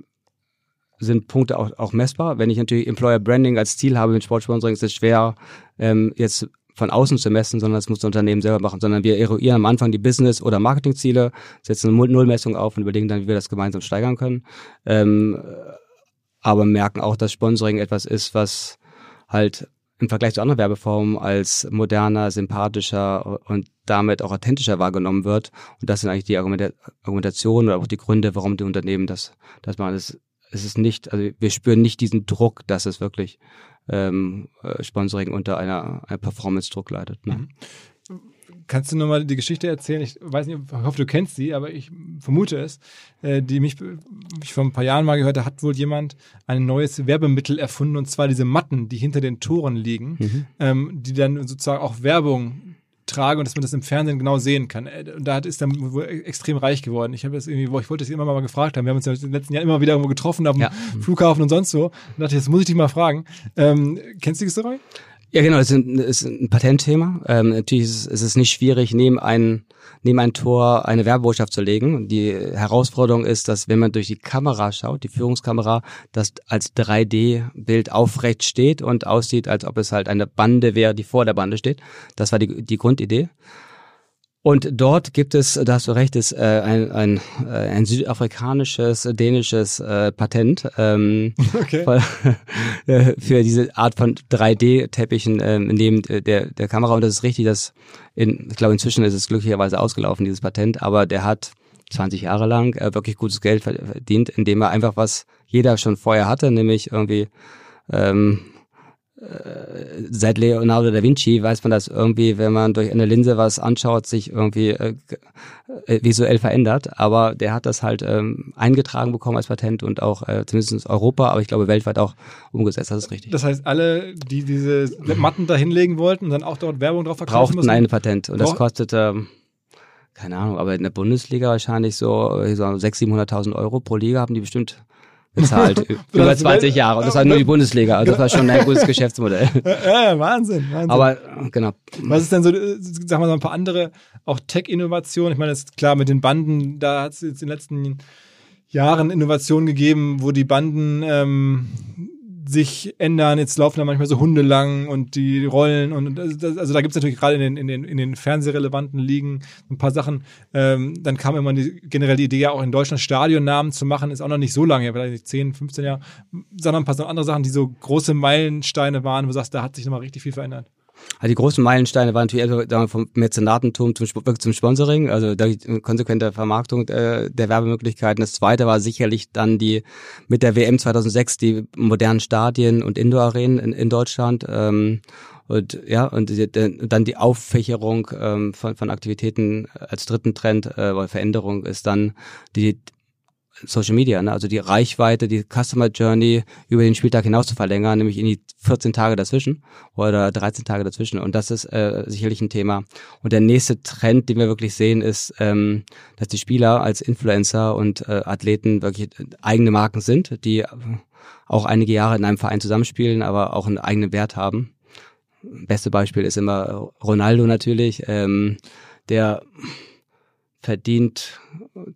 [SPEAKER 2] sind Punkte auch, auch messbar. Wenn ich natürlich Employer Branding als Ziel habe mit Sportsponsoring, ist es schwer ähm, jetzt von außen zu messen, sondern das muss das Unternehmen selber machen, sondern wir eruieren am Anfang die Business- oder Marketingziele, setzen eine Nullmessung auf und überlegen dann, wie wir das gemeinsam steigern können. Ähm, aber merken auch, dass Sponsoring etwas ist, was halt im Vergleich zu anderen Werbeformen als moderner, sympathischer und damit auch authentischer wahrgenommen wird. Und das sind eigentlich die Argumentationen oder auch die Gründe, warum die Unternehmen das, das machen. Es, es ist nicht, also wir spüren nicht diesen Druck, dass es wirklich ähm, äh, Sponsoring unter einer, einer Performance-Druck leidet. Ne?
[SPEAKER 1] Kannst du nochmal die Geschichte erzählen? Ich weiß nicht, ich hoffe, du kennst sie, aber ich vermute es, äh, die mich, ich vor ein paar Jahren mal gehört habe, hat wohl jemand ein neues Werbemittel erfunden und zwar diese Matten, die hinter den Toren liegen, mhm. ähm, die dann sozusagen auch Werbung tragen und dass man das im Fernsehen genau sehen kann. Äh, und da ist dann wohl extrem reich geworden. Ich habe das irgendwie, ich wollte das immer mal gefragt haben. Wir haben uns ja in den letzten Jahren immer wieder irgendwo getroffen, am ja. Flughafen und sonst so. Und dachte, jetzt muss ich dich mal fragen. Ähm, kennst du die Story?
[SPEAKER 2] Ja, genau, es ist ein, ist ein Patentthema. Ähm, natürlich ist es, ist es nicht schwierig, neben ein, neben ein Tor eine Werbebotschaft zu legen. Die Herausforderung ist, dass wenn man durch die Kamera schaut, die Führungskamera, das als 3D-Bild aufrecht steht und aussieht, als ob es halt eine Bande wäre, die vor der Bande steht. Das war die, die Grundidee. Und dort gibt es, da hast du recht, ist äh, ein, ein, äh, ein südafrikanisches, dänisches äh, Patent ähm, okay. für, für diese Art von 3D-Teppichen ähm, neben der, der Kamera. Und das ist richtig, dass in, ich glaube inzwischen ist es glücklicherweise ausgelaufen, dieses Patent, aber der hat 20 Jahre lang äh, wirklich gutes Geld verdient, indem er einfach was jeder schon vorher hatte, nämlich irgendwie ähm, äh, seit Leonardo da Vinci weiß man das irgendwie, wenn man durch eine Linse was anschaut, sich irgendwie äh, äh, visuell verändert. Aber der hat das halt ähm, eingetragen bekommen als Patent und auch äh, zumindest in Europa, aber ich glaube weltweit auch umgesetzt. Das ist richtig.
[SPEAKER 1] Das heißt, alle, die diese Matten da hinlegen wollten und dann auch dort Werbung drauf
[SPEAKER 2] verkaufen brauchten ein Patent und das kostete keine Ahnung, aber in der Bundesliga wahrscheinlich so, so 600.000, 700.000 Euro pro Liga haben die bestimmt bezahlt über 20 Jahre. Und das war nur die Bundesliga. Also das war schon ein gutes Geschäftsmodell.
[SPEAKER 1] Ja, Wahnsinn, Wahnsinn.
[SPEAKER 2] Aber genau.
[SPEAKER 1] Was ist denn so, sag mal so ein paar andere, auch Tech-Innovationen? Ich meine, das ist klar mit den Banden, da hat es jetzt in den letzten Jahren Innovationen gegeben, wo die Banden ähm, sich ändern. Jetzt laufen da manchmal so Hunde lang und die rollen und also da gibt's natürlich gerade in den, in den, in den fernsehrelevanten Ligen ein paar Sachen. Ähm, dann kam immer die, generell die Idee, ja auch in Deutschland Stadionnamen zu machen, ist auch noch nicht so lange, vielleicht nicht 10, 15 Jahre, sondern ein paar andere Sachen, die so große Meilensteine waren, wo du sagst, da hat sich nochmal richtig viel verändert.
[SPEAKER 2] Also die großen Meilensteine waren natürlich also vom Mäzenatentum zum, zum Sponsoring, also die konsequente Vermarktung äh, der Werbemöglichkeiten. Das zweite war sicherlich dann die mit der WM 2006 die modernen Stadien und Indoor-Arenen in, in Deutschland. Ähm, und ja, und dann die Auffächerung ähm, von, von Aktivitäten als dritten Trend äh, Veränderung ist dann die Social Media, ne? also die Reichweite, die Customer Journey über den Spieltag hinaus zu verlängern, nämlich in die 14 Tage dazwischen oder 13 Tage dazwischen. Und das ist äh, sicherlich ein Thema. Und der nächste Trend, den wir wirklich sehen, ist, ähm, dass die Spieler als Influencer und äh, Athleten wirklich eigene Marken sind, die auch einige Jahre in einem Verein zusammenspielen, aber auch einen eigenen Wert haben. Beste Beispiel ist immer Ronaldo natürlich, ähm, der verdient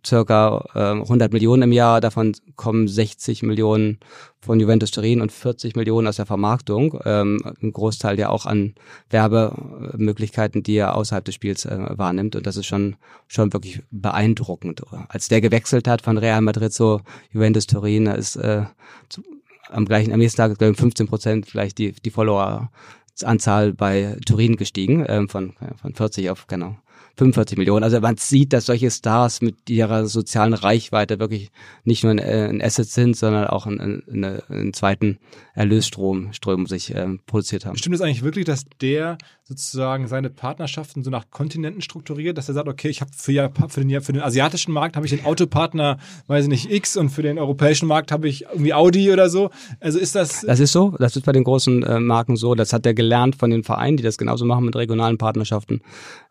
[SPEAKER 2] circa äh, 100 Millionen im Jahr, davon kommen 60 Millionen von Juventus Turin und 40 Millionen aus der Vermarktung, ähm, ein Großteil ja auch an Werbemöglichkeiten, die er außerhalb des Spiels äh, wahrnimmt. Und das ist schon schon wirklich beeindruckend. Als der gewechselt hat von Real Madrid zu Juventus Turin, da ist äh, zu, am gleichen am nächsten Tag glaube ich 15 Prozent vielleicht die die Follower-Anzahl bei Turin gestiegen, ähm, von, von 40 auf, genau, 45 Millionen. Also man sieht, dass solche Stars mit ihrer sozialen Reichweite wirklich nicht nur ein, äh, ein Asset sind, sondern auch einen, einen, einen zweiten Erlösstrom Strom sich ähm, produziert haben.
[SPEAKER 1] Stimmt es eigentlich wirklich, dass der sozusagen seine Partnerschaften so nach Kontinenten strukturiert, dass er sagt, okay, ich habe für, für, den, für den asiatischen Markt habe ich den Autopartner, weiß ich nicht, X und für den europäischen Markt habe ich irgendwie Audi oder so. Also ist das...
[SPEAKER 2] Das ist so, das ist bei den großen äh, Marken so, das hat er gelernt von den Vereinen, die das genauso machen mit regionalen Partnerschaften.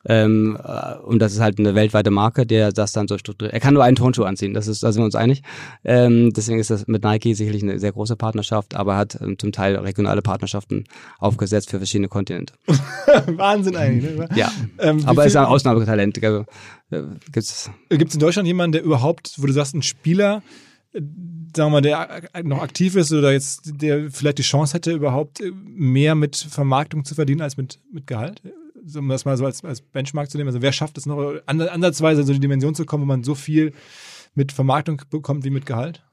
[SPEAKER 2] Ähm, äh, und das ist halt eine weltweite Marke, der das dann so strukturiert. Er kann nur einen Tonschuh anziehen, das ist, da sind wir uns einig. Ähm, deswegen ist das mit Nike sicherlich eine sehr große Partnerschaft, aber er hat ähm, zum Teil regionale Partnerschaften aufgesetzt für verschiedene Kontinente.
[SPEAKER 1] Wahnsinn eigentlich. Ne?
[SPEAKER 2] Ja, ähm, aber er ist ein Ausnahmetalent. Äh,
[SPEAKER 1] gibt's Gibt es in Deutschland jemanden, der überhaupt, wo du sagst, ein Spieler, äh, sagen wir mal, der noch aktiv ist oder jetzt, der vielleicht die Chance hätte, überhaupt mehr mit Vermarktung zu verdienen als mit, mit Gehalt? Um das mal so als, als Benchmark zu nehmen, also wer schafft es noch ansatzweise so die Dimension zu kommen, wo man so viel mit Vermarktung bekommt wie mit Gehalt?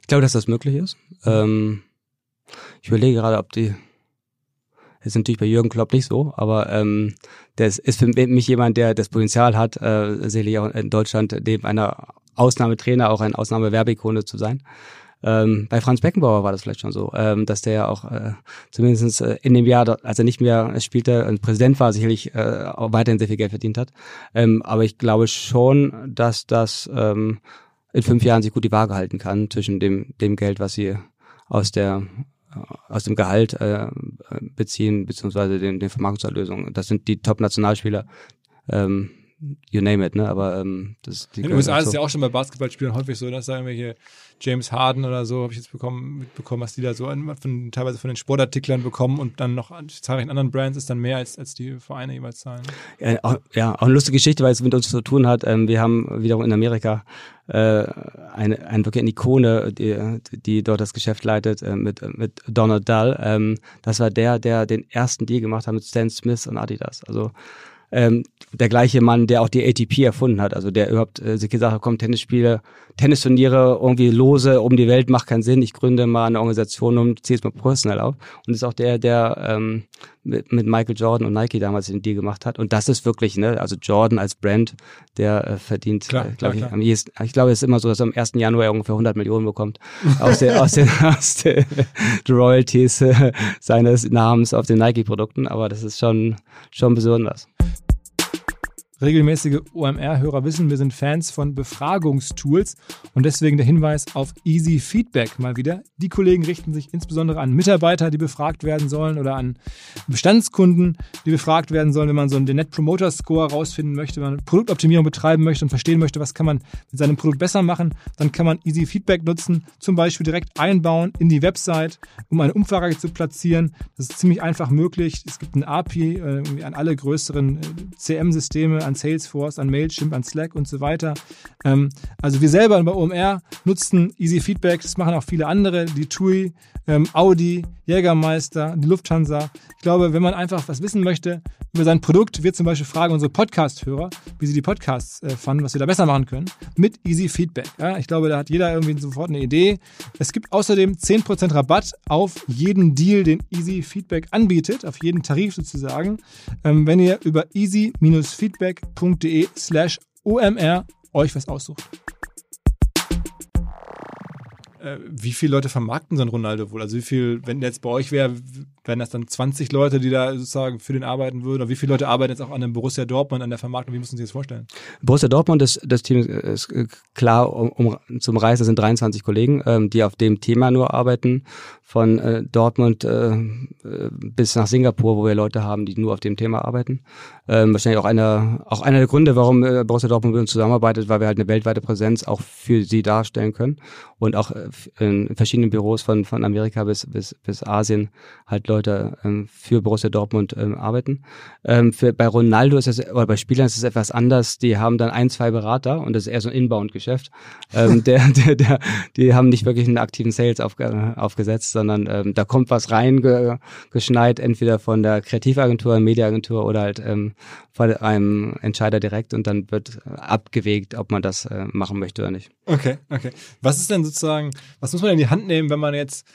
[SPEAKER 2] Ich glaube, dass das möglich ist. Ähm, ich überlege gerade, ob die das ist natürlich bei Jürgen Klopp nicht so, aber ähm, der ist, für mich jemand, der das Potenzial hat, äh, sicherlich auch in Deutschland neben einer Ausnahmetrainer auch eine Ausnahmewerbeikone zu sein. Ähm, bei Franz Beckenbauer war das vielleicht schon so, ähm, dass der ja auch äh, zumindest äh, in dem Jahr, als er nicht mehr spielte, ein Präsident war, sicherlich äh, auch weiterhin sehr viel Geld verdient hat. Ähm, aber ich glaube schon, dass das ähm, in fünf Jahren sich gut die Waage halten kann zwischen dem, dem Geld, was sie aus der äh, aus dem Gehalt äh, beziehen, beziehungsweise den, den Vermarktungserlösungen. Das sind die Top-Nationalspieler, ähm, you name it, ne? Aber ähm, das
[SPEAKER 1] die In den USA ist es ja auch schon bei Basketballspielern häufig so, dass sagen wir hier James Harden oder so, habe ich jetzt bekommen, mitbekommen, was die da so von, teilweise von den Sportartiklern bekommen und dann noch zahlreichen anderen Brands ist dann mehr als, als die Vereine jeweils zahlen.
[SPEAKER 2] Ja auch, ja, auch eine lustige Geschichte, weil es mit uns zu tun hat. Ähm, wir haben wiederum in Amerika äh, eine, eine wirklich eine Ikone, die, die dort das Geschäft leitet, äh, mit, mit Donald Dull. Ähm, das war der, der den ersten Deal gemacht hat mit Stan Smith und Adidas. Also ähm, der gleiche Mann, der auch die ATP erfunden hat, also der überhaupt äh, sich gesagt hat, komm, Tennisspiele, Tennisturniere irgendwie lose um die Welt macht keinen Sinn, ich gründe mal eine Organisation und ziehe es mal professionell auf. Und ist auch der, der ähm, mit, mit Michael Jordan und Nike damals den Deal gemacht hat. Und das ist wirklich, ne, also Jordan als Brand, der äh, verdient, äh, glaube ich, am ehesten, ich glaube, es ist immer so, dass er am 1. Januar ungefähr 100 Millionen bekommt aus, der, aus den, aus den Royalties äh, seines Namens auf den Nike-Produkten. Aber das ist schon, schon besonders.
[SPEAKER 1] Regelmäßige OMR-Hörer wissen, wir sind Fans von Befragungstools und deswegen der Hinweis auf Easy Feedback mal wieder. Die Kollegen richten sich insbesondere an Mitarbeiter, die befragt werden sollen oder an Bestandskunden, die befragt werden sollen, wenn man so einen Net Promoter Score rausfinden möchte, wenn man Produktoptimierung betreiben möchte und verstehen möchte, was kann man mit seinem Produkt besser machen, dann kann man Easy Feedback nutzen, zum Beispiel direkt einbauen in die Website, um eine Umfrage zu platzieren. Das ist ziemlich einfach möglich. Es gibt ein API äh, an alle größeren äh, CM-Systeme an Salesforce, an Mailchimp, an Slack und so weiter. Ähm, also wir selber bei OMR nutzen Easy Feedback, das machen auch viele andere, die TUI, ähm, Audi, Jägermeister, die Lufthansa. Ich glaube, wenn man einfach was wissen möchte über sein Produkt, wir zum Beispiel fragen unsere Podcast-Hörer, wie sie die Podcasts äh, fanden, was wir da besser machen können, mit Easy Feedback. Ja, ich glaube, da hat jeder irgendwie sofort eine Idee. Es gibt außerdem 10% Rabatt auf jeden Deal, den Easy Feedback anbietet, auf jeden Tarif sozusagen, ähm, wenn ihr über easy-feedback.de slash OMR euch was aussucht. Äh, wie viele Leute vermarkten so ein Ronaldo wohl? Also wie viel, wenn der jetzt bei euch wäre, wären das dann 20 Leute, die da sozusagen für den arbeiten würden? Oder wie viele Leute arbeiten jetzt auch an dem Borussia Dortmund, an der Vermarktung? Wie müssen Sie sich das vorstellen?
[SPEAKER 2] Borussia Dortmund, ist, das Team ist klar um, um, zum Reisen sind 23 Kollegen, ähm, die auf dem Thema nur arbeiten. Von äh, Dortmund äh, bis nach Singapur, wo wir Leute haben, die nur auf dem Thema arbeiten. Ähm, wahrscheinlich auch einer, auch einer der Gründe, warum äh, Borussia Dortmund mit uns zusammenarbeitet, weil wir halt eine weltweite Präsenz auch für sie darstellen können und auch äh, in verschiedenen Büros von, von Amerika bis, bis, bis Asien halt Leute ähm, für Borussia Dortmund ähm, arbeiten. Ähm, für, bei Ronaldo ist es, oder bei Spielern ist es etwas anders. Die haben dann ein, zwei Berater und das ist eher so ein Inbound-Geschäft. Ähm, der, der, der, die haben nicht wirklich einen aktiven Sales auf, aufgesetzt, sondern ähm, da kommt was rein ge, geschneit, entweder von der Kreativagentur, Mediaagentur oder halt ähm, von einem Entscheider direkt und dann wird abgewegt, ob man das äh, machen möchte oder nicht.
[SPEAKER 1] Okay, okay. Was ist denn sozusagen, was muss man in die Hand nehmen, wenn man jetzt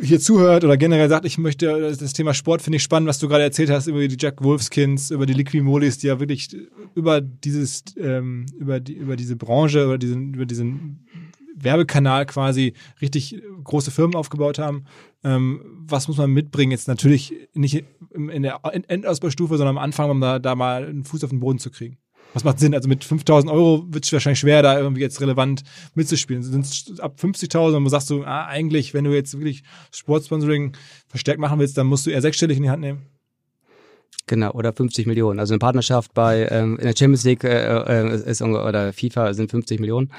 [SPEAKER 1] hier zuhört oder generell sagt, ich möchte, das Thema Sport finde ich spannend, was du gerade erzählt hast über die Jack Wolfskins, über die Liquimolis, die ja wirklich über dieses, ähm, über die, über diese Branche, über diesen, über diesen Werbekanal quasi richtig große Firmen aufgebaut haben. Ähm, was muss man mitbringen? Jetzt natürlich nicht in der Endausbaustufe, sondern am Anfang, um da, da mal einen Fuß auf den Boden zu kriegen. Was macht Sinn? Also mit 5000 Euro wird es wahrscheinlich schwer, da irgendwie jetzt relevant mitzuspielen. Sind es ab 50.000 und sagst du, ah, eigentlich, wenn du jetzt wirklich Sportsponsoring verstärkt machen willst, dann musst du eher sechsstellig in die Hand nehmen?
[SPEAKER 2] Genau, oder 50 Millionen. Also eine Partnerschaft bei ähm, in der Champions League äh, äh ist oder FIFA sind 50 Millionen.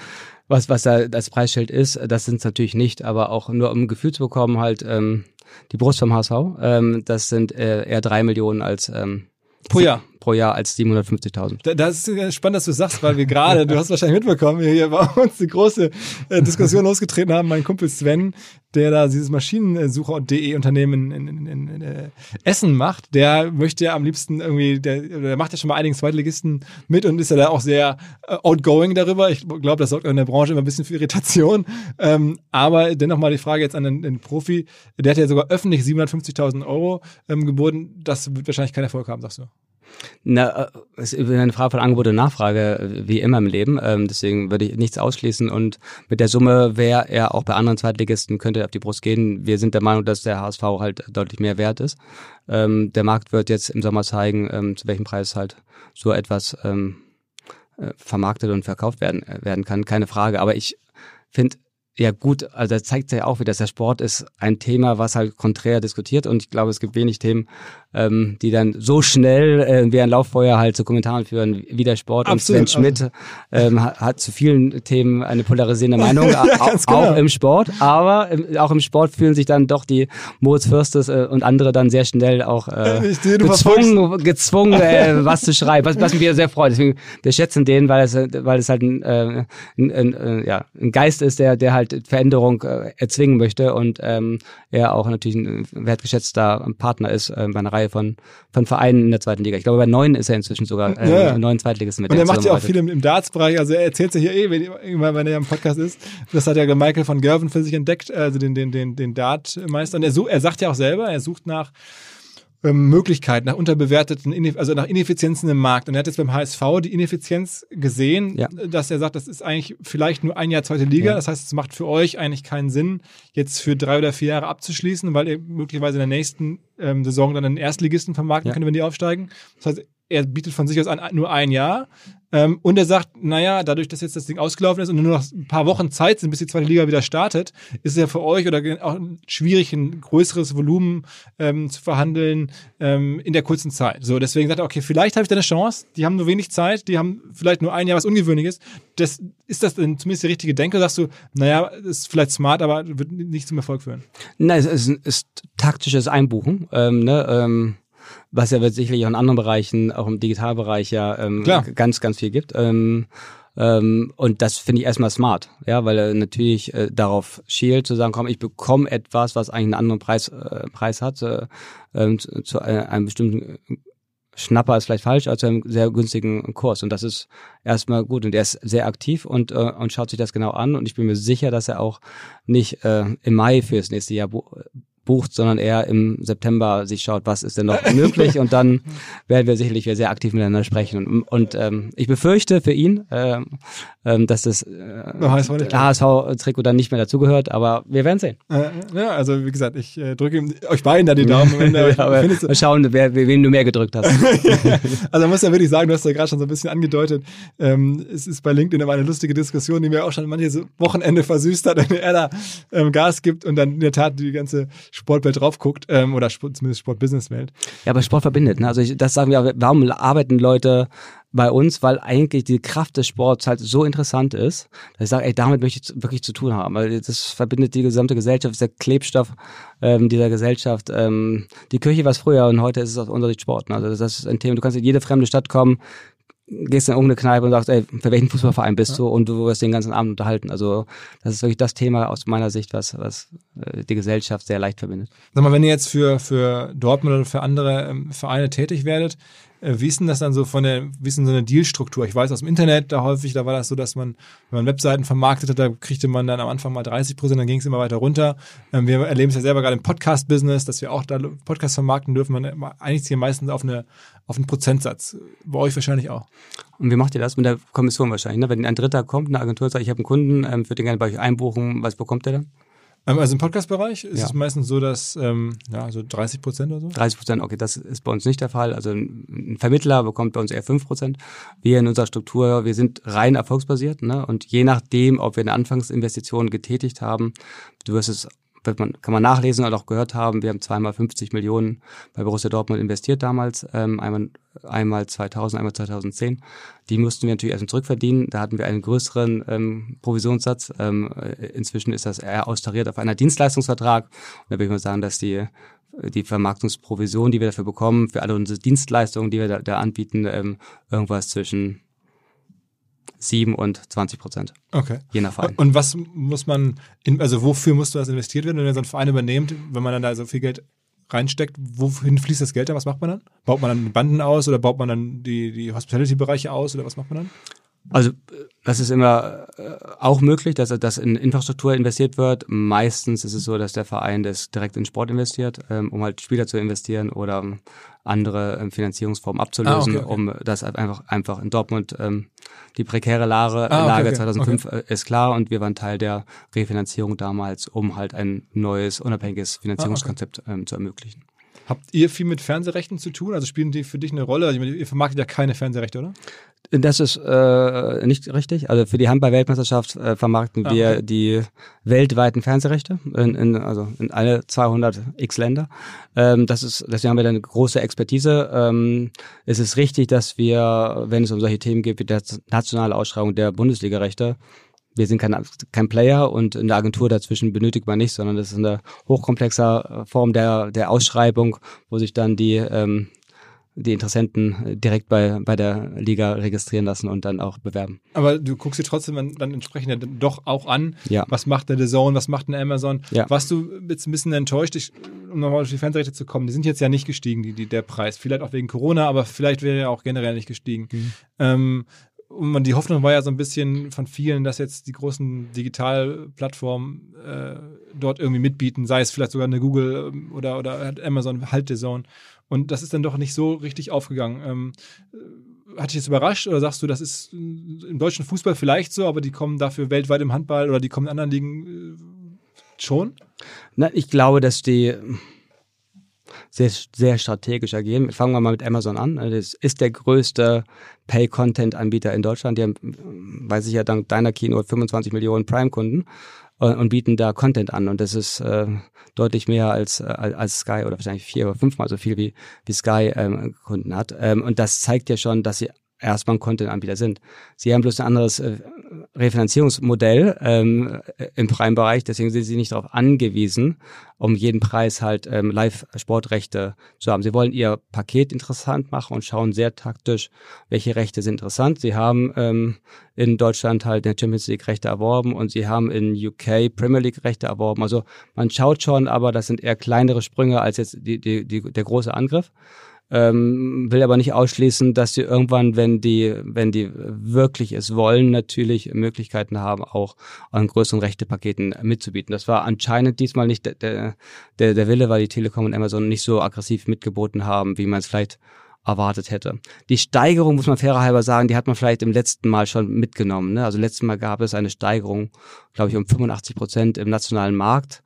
[SPEAKER 2] Was was da das Preisschild ist, das sind es natürlich nicht, aber auch nur um ein Gefühl zu bekommen, halt ähm, die Brust vom HSV, ähm, das sind äh, eher drei Millionen als ähm,
[SPEAKER 1] pro Jahr
[SPEAKER 2] pro Jahr als 750.000.
[SPEAKER 1] Das ist spannend, dass du sagst, weil wir gerade, du hast wahrscheinlich mitbekommen, wir hier bei uns die große äh, Diskussion losgetreten haben. Mein Kumpel Sven, der da dieses Maschinensucher.de Unternehmen in, in, in, in äh, Essen macht, der möchte ja am liebsten irgendwie, der, der macht ja schon bei einigen Zweitligisten mit und ist ja da auch sehr äh, outgoing darüber. Ich glaube, das sorgt in der Branche immer ein bisschen für Irritation. Ähm, aber dennoch mal die Frage jetzt an den, den Profi. Der hat ja sogar öffentlich 750.000 Euro ähm, geboten. Das wird wahrscheinlich keinen Erfolg haben, sagst du.
[SPEAKER 2] Na, äh, es ist eine Frage von Angebot und Nachfrage, wie immer im Leben. Ähm, deswegen würde ich nichts ausschließen. Und mit der Summe wäre er auch bei anderen Zweitligisten, könnte auf die Brust gehen. Wir sind der Meinung, dass der HSV halt deutlich mehr wert ist. Ähm, der Markt wird jetzt im Sommer zeigen, ähm, zu welchem Preis halt so etwas ähm, äh, vermarktet und verkauft werden, äh, werden kann. Keine Frage. Aber ich finde, ja gut, also das zeigt ja auch wieder, dass der Sport ist ein Thema, was halt konträr diskutiert und ich glaube, es gibt wenig Themen, ähm, die dann so schnell äh, wie ein Lauffeuer halt zu Kommentaren führen, wie der Sport. Absolut. Und Sven Schmidt ähm, hat, zu vielen Themen eine polarisierende Meinung, ja, auch, genau. auch, im Sport. Aber im, auch im Sport fühlen sich dann doch die Moritz Fürstes äh, und andere dann sehr schnell auch äh, sehe, gezwungen, gezwungen äh, was zu schreiben, was, was mich sehr freut. Deswegen, wir schätzen den, weil es, weil es halt ein, äh, ein, ein, äh, ja, ein Geist ist, der, der halt Veränderung äh, erzwingen möchte und ähm, er auch natürlich ein wertgeschätzter Partner ist äh, bei einer Reihe Reihe von, von Vereinen in der zweiten Liga. Ich glaube, bei neun ist er inzwischen sogar äh, ja, ja. neun Zweitligisten
[SPEAKER 1] mit Und er macht ja auch viel im, im Darts-Bereich. Also er erzählt sich ja eh, wenn, wenn er im Podcast ist. Das hat ja Michael von Gerven für sich entdeckt, also den, den, den, den Dart-Meister. Und er, er sagt ja auch selber, er sucht nach ähm, Möglichkeiten, nach unterbewerteten, also nach Ineffizienzen im Markt. Und er hat jetzt beim HSV die Ineffizienz gesehen, ja. dass er sagt, das ist eigentlich vielleicht nur ein Jahr zweite Liga. Ja. Das heißt, es macht für euch eigentlich keinen Sinn, jetzt für drei oder vier Jahre abzuschließen, weil ihr möglicherweise in der nächsten ähm, Saison dann einen Erstligisten vermarkten ja. könnt, wenn die aufsteigen. Das heißt, er bietet von sich aus an, nur ein Jahr. Ähm, und er sagt, naja, dadurch, dass jetzt das Ding ausgelaufen ist und nur noch ein paar Wochen Zeit sind, bis die zweite Liga wieder startet, ist es ja für euch oder auch schwierig, ein größeres Volumen ähm, zu verhandeln ähm, in der kurzen Zeit. So, deswegen sagt er, okay, vielleicht habe ich da eine Chance. Die haben nur wenig Zeit, die haben vielleicht nur ein Jahr was Ungewöhnliches. Das, ist das denn zumindest die richtige Denke? Sagst du, naja, ist vielleicht smart, aber wird nicht zum Erfolg führen?
[SPEAKER 2] Nein, es ist, ist taktisches Einbuchen. Ähm, ne, ähm was ja sicherlich auch in anderen Bereichen, auch im Digitalbereich ja ähm, ganz, ganz viel gibt. Ähm, Ähm, und das finde ich erstmal smart, ja, weil er natürlich äh, darauf schielt, zu sagen, komm, ich bekomme etwas, was eigentlich einen anderen Preis, äh, Preis hat, äh, äh, zu, zu einem bestimmten Schnapper ist vielleicht falsch, also einem sehr günstigen Kurs. Und das ist erstmal gut. Und er ist sehr aktiv und, äh, und schaut sich das genau an. Und ich bin mir sicher, dass er auch nicht äh, im Mai fürs nächste Jahr bucht, sondern eher im September sich schaut, was ist denn noch möglich und dann werden wir sicherlich wieder sehr aktiv miteinander sprechen. Und, und ähm, ich befürchte für ihn, äh, äh, dass das äh, HSV-Trikot dann nicht mehr dazugehört, aber wir werden sehen.
[SPEAKER 1] Äh, ja, also wie gesagt, ich äh, drücke euch beiden da die Daumen. Wenn,
[SPEAKER 2] ja, aber mal schauen, wer, wen du mehr gedrückt hast.
[SPEAKER 1] also man muss ja wirklich sagen, du hast ja gerade schon so ein bisschen angedeutet, ähm, es ist bei LinkedIn immer eine lustige Diskussion, die mir auch schon manche Wochenende versüßt hat, wenn er da ähm, Gas gibt und dann in der Tat die ganze Sportwelt drauf guckt, ähm, oder Sport, zumindest Sportbusinesswelt.
[SPEAKER 2] Ja, aber Sport verbindet. Ne? Also ich, das sagen wir, warum arbeiten Leute bei uns, weil eigentlich die Kraft des Sports halt so interessant ist, dass ich sage, ey, damit möchte ich wirklich zu tun haben, weil das verbindet die gesamte Gesellschaft, ist der Klebstoff ähm, dieser Gesellschaft. Ähm, die Kirche war es früher und heute ist es aus unserer Sicht Sport. Ne? Also das ist ein Thema, du kannst in jede fremde Stadt kommen, gehst in irgendeine Kneipe und sagst, ey, für welchen Fußballverein bist du? Und du wirst den ganzen Abend unterhalten. Also das ist wirklich das Thema aus meiner Sicht, was, was äh, die Gesellschaft sehr leicht verbindet.
[SPEAKER 1] Sag mal, wenn ihr jetzt für, für Dortmund oder für andere ähm, Vereine tätig werdet, äh, wie ist denn das dann so von der, wie ist denn so eine Dealstruktur? Ich weiß aus dem Internet, da häufig, da war das so, dass man, wenn man Webseiten vermarktet hat, da kriegte man dann am Anfang mal 30 Prozent, dann ging es immer weiter runter. Ähm, wir erleben es ja selber gerade im Podcast-Business, dass wir auch da Podcasts vermarkten dürfen. Man einigt sich meistens auf, eine, auf einen Prozentsatz. Bei euch wahrscheinlich auch.
[SPEAKER 2] Und wie macht ihr das mit der Kommission wahrscheinlich? Ne? Wenn ein Dritter kommt, eine Agentur sagt, ich habe einen Kunden, ähm, würde den gerne bei euch einbuchen, was bekommt der dann?
[SPEAKER 1] Ähm, also im Podcast-Bereich ist ja. es meistens so, dass ähm, ja, so 30 Prozent oder so.
[SPEAKER 2] 30 Prozent, okay, das ist bei uns nicht der Fall. Also ein Vermittler bekommt bei uns eher 5 Prozent. Wir in unserer Struktur, wir sind rein erfolgsbasiert. Ne? Und je nachdem, ob wir eine Anfangsinvestition getätigt haben, du wirst es wird man, kann man nachlesen oder auch gehört haben, wir haben zweimal 50 Millionen bei Borussia Dortmund investiert damals, ähm, einmal, einmal 2000, einmal 2010. Die mussten wir natürlich erstmal zurückverdienen. Da hatten wir einen größeren ähm, Provisionssatz. Ähm, inzwischen ist das eher austariert auf einer Dienstleistungsvertrag. Und da würde ich mal sagen, dass die die Vermarktungsprovision, die wir dafür bekommen, für alle unsere Dienstleistungen, die wir da, da anbieten, ähm, irgendwas zwischen 7 und 20 Prozent.
[SPEAKER 1] Okay.
[SPEAKER 2] Je nach Verein.
[SPEAKER 1] Und was muss man, in, also wofür muss das investiert werden, wenn ihr so einen Verein übernehmt, wenn man dann da so viel Geld reinsteckt, wohin fließt das Geld dann? Was macht man dann? Baut man dann Banden aus oder baut man dann die, die Hospitality-Bereiche aus oder was macht man dann?
[SPEAKER 2] Also das ist immer äh, auch möglich, dass, dass in Infrastruktur investiert wird. Meistens ist es so, dass der Verein das direkt in Sport investiert, ähm, um halt Spieler zu investieren oder andere ähm, Finanzierungsformen abzulösen, ah, okay, okay. um das einfach einfach in Dortmund ähm, die prekäre Lage, ah, okay, Lage 2005 äh, ist klar und wir waren Teil der Refinanzierung damals, um halt ein neues unabhängiges Finanzierungskonzept ah, zu ermöglichen.
[SPEAKER 1] Habt ihr viel mit Fernsehrechten zu tun? Also spielen die für dich eine Rolle? Also ihr vermarktet ja keine Fernsehrechte, oder?
[SPEAKER 2] Das ist äh, nicht richtig. Also für die Handball-Weltmeisterschaft äh, vermarkten ah, wir okay. die weltweiten Fernsehrechte in, in, also in alle 200 x Länder. Ähm, das ist, deswegen haben wir da eine große Expertise. Ähm, es ist richtig, dass wir, wenn es um solche Themen geht wie die nationale Ausschreibung der Bundesliga-Rechte, wir sind kein, kein Player und in der Agentur dazwischen benötigt man nicht, sondern das ist eine hochkomplexe Form der, der Ausschreibung, wo sich dann die, ähm, die Interessenten direkt bei, bei der Liga registrieren lassen und dann auch bewerben.
[SPEAKER 1] Aber du guckst dir trotzdem dann, entsprechend ja doch auch an,
[SPEAKER 2] ja.
[SPEAKER 1] was macht der The Zone, was macht eine Amazon.
[SPEAKER 2] Ja.
[SPEAKER 1] Warst du jetzt ein bisschen enttäuscht, ich, um nochmal auf die Fernsehrechte zu kommen, die sind jetzt ja nicht gestiegen, die, die, der Preis. Vielleicht auch wegen Corona, aber vielleicht wäre er auch generell nicht gestiegen. Mhm. Ähm, und die Hoffnung war ja so ein bisschen von vielen, dass jetzt die großen Digitalplattformen äh, dort irgendwie mitbieten, sei es vielleicht sogar eine Google ähm, oder, oder Amazon, halt Zone. Und das ist dann doch nicht so richtig aufgegangen. Ähm, hat dich jetzt überrascht oder sagst du, das ist im deutschen Fußball vielleicht so, aber die kommen dafür weltweit im Handball oder die kommen in anderen Ligen äh, schon?
[SPEAKER 2] Na, ich glaube, dass die sehr, sehr strategisch agieren. Fangen wir mal mit Amazon an. Das ist der größte Pay-Content-Anbieter in Deutschland. Die haben, weiß ich ja, dank deiner Kino 25 Millionen Prime-Kunden äh, und bieten da Content an. Und das ist äh, deutlich mehr als, äh, als Sky oder wahrscheinlich vier oder fünfmal so viel wie, wie Sky ähm, Kunden hat. Ähm, und das zeigt ja schon, dass sie erstmal ein Content-Anbieter sind. Sie haben bloß ein anderes äh, Refinanzierungsmodell ähm, im Prime-Bereich, deswegen sind sie nicht darauf angewiesen, um jeden Preis halt ähm, Live-Sportrechte zu haben. Sie wollen ihr Paket interessant machen und schauen sehr taktisch, welche Rechte sind interessant. Sie haben ähm, in Deutschland halt der Champions League Rechte erworben und sie haben in UK Premier League Rechte erworben. Also man schaut schon, aber das sind eher kleinere Sprünge als jetzt die, die, die, der große Angriff ähm, will aber nicht ausschließen, dass sie irgendwann, wenn die, wenn die wirklich es wollen, natürlich Möglichkeiten haben, auch an größeren Rechtepaketen mitzubieten. Das war anscheinend diesmal nicht der, der, der Wille, weil die Telekom und Amazon nicht so aggressiv mitgeboten haben, wie man es vielleicht erwartet hätte. Die Steigerung, muss man fairer halber sagen, die hat man vielleicht im letzten Mal schon mitgenommen. Ne? Also letztes Mal gab es eine Steigerung, glaube ich, um 85 Prozent im nationalen Markt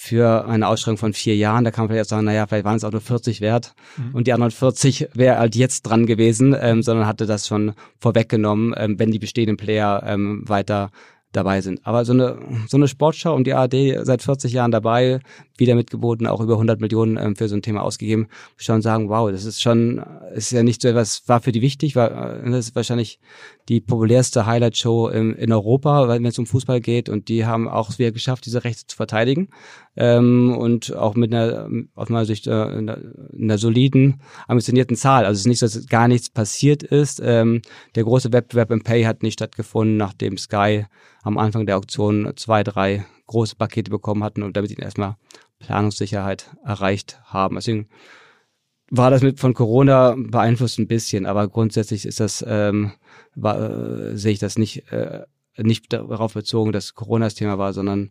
[SPEAKER 2] für eine Ausschreibung von vier Jahren. Da kann man vielleicht sagen, naja, vielleicht waren es auch nur 40 wert mhm. und die anderen 40 wäre halt jetzt dran gewesen, ähm, sondern hatte das schon vorweggenommen, ähm, wenn die bestehenden Player ähm, weiter dabei sind. Aber so eine, so eine Sportschau und die ARD seit 40 Jahren dabei, wieder mitgeboten, auch über 100 Millionen ähm, für so ein Thema ausgegeben, schon sagen, wow, das ist schon, ist ja nicht so etwas, war für die wichtig, war, äh, das ist wahrscheinlich die populärste Highlight-Show in, Europa, wenn es um Fußball geht und die haben auch wieder geschafft, diese Rechte zu verteidigen ähm, und auch mit einer, aus meiner Sicht, äh, einer, einer soliden, ambitionierten Zahl. Also es ist nicht so, dass gar nichts passiert ist. Ähm, der große Wettbewerb im Pay hat nicht stattgefunden, nachdem Sky am Anfang der Auktion zwei, drei große Pakete bekommen hatten und damit ihnen erstmal Planungssicherheit erreicht haben. Deswegen war das mit von Corona beeinflusst ein bisschen, aber grundsätzlich ist das, ähm, war, äh, sehe ich das nicht, äh, nicht darauf bezogen, dass Corona das Thema war, sondern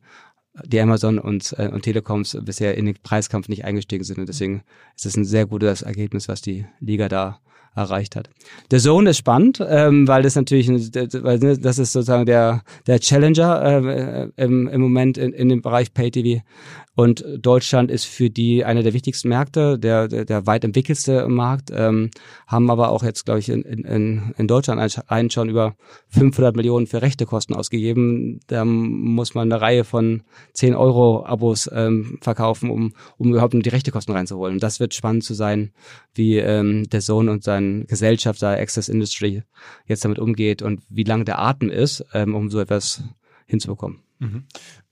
[SPEAKER 2] die Amazon und, äh, und Telekoms bisher in den Preiskampf nicht eingestiegen sind. Und deswegen ist es ein sehr gutes Ergebnis, was die Liga da erreicht hat. Der Zone ist spannend, ähm, weil das natürlich, weil ne, das ist sozusagen der der Challenger äh, im, im Moment in, in dem Bereich Pay TV und Deutschland ist für die einer der wichtigsten Märkte, der der, der weit entwickelste Markt, ähm, haben aber auch jetzt glaube ich in, in, in Deutschland einen schon über 500 Millionen für Rechtekosten ausgegeben. Da muss man eine Reihe von 10 Euro Abos ähm, verkaufen, um um überhaupt die Rechtekosten reinzuholen. Und das wird spannend zu sein, wie ähm, der Sohn und sein Gesellschaft, da Access Industry jetzt damit umgeht und wie lang der Atem ist, ähm, um so etwas hinzubekommen.
[SPEAKER 1] Mhm.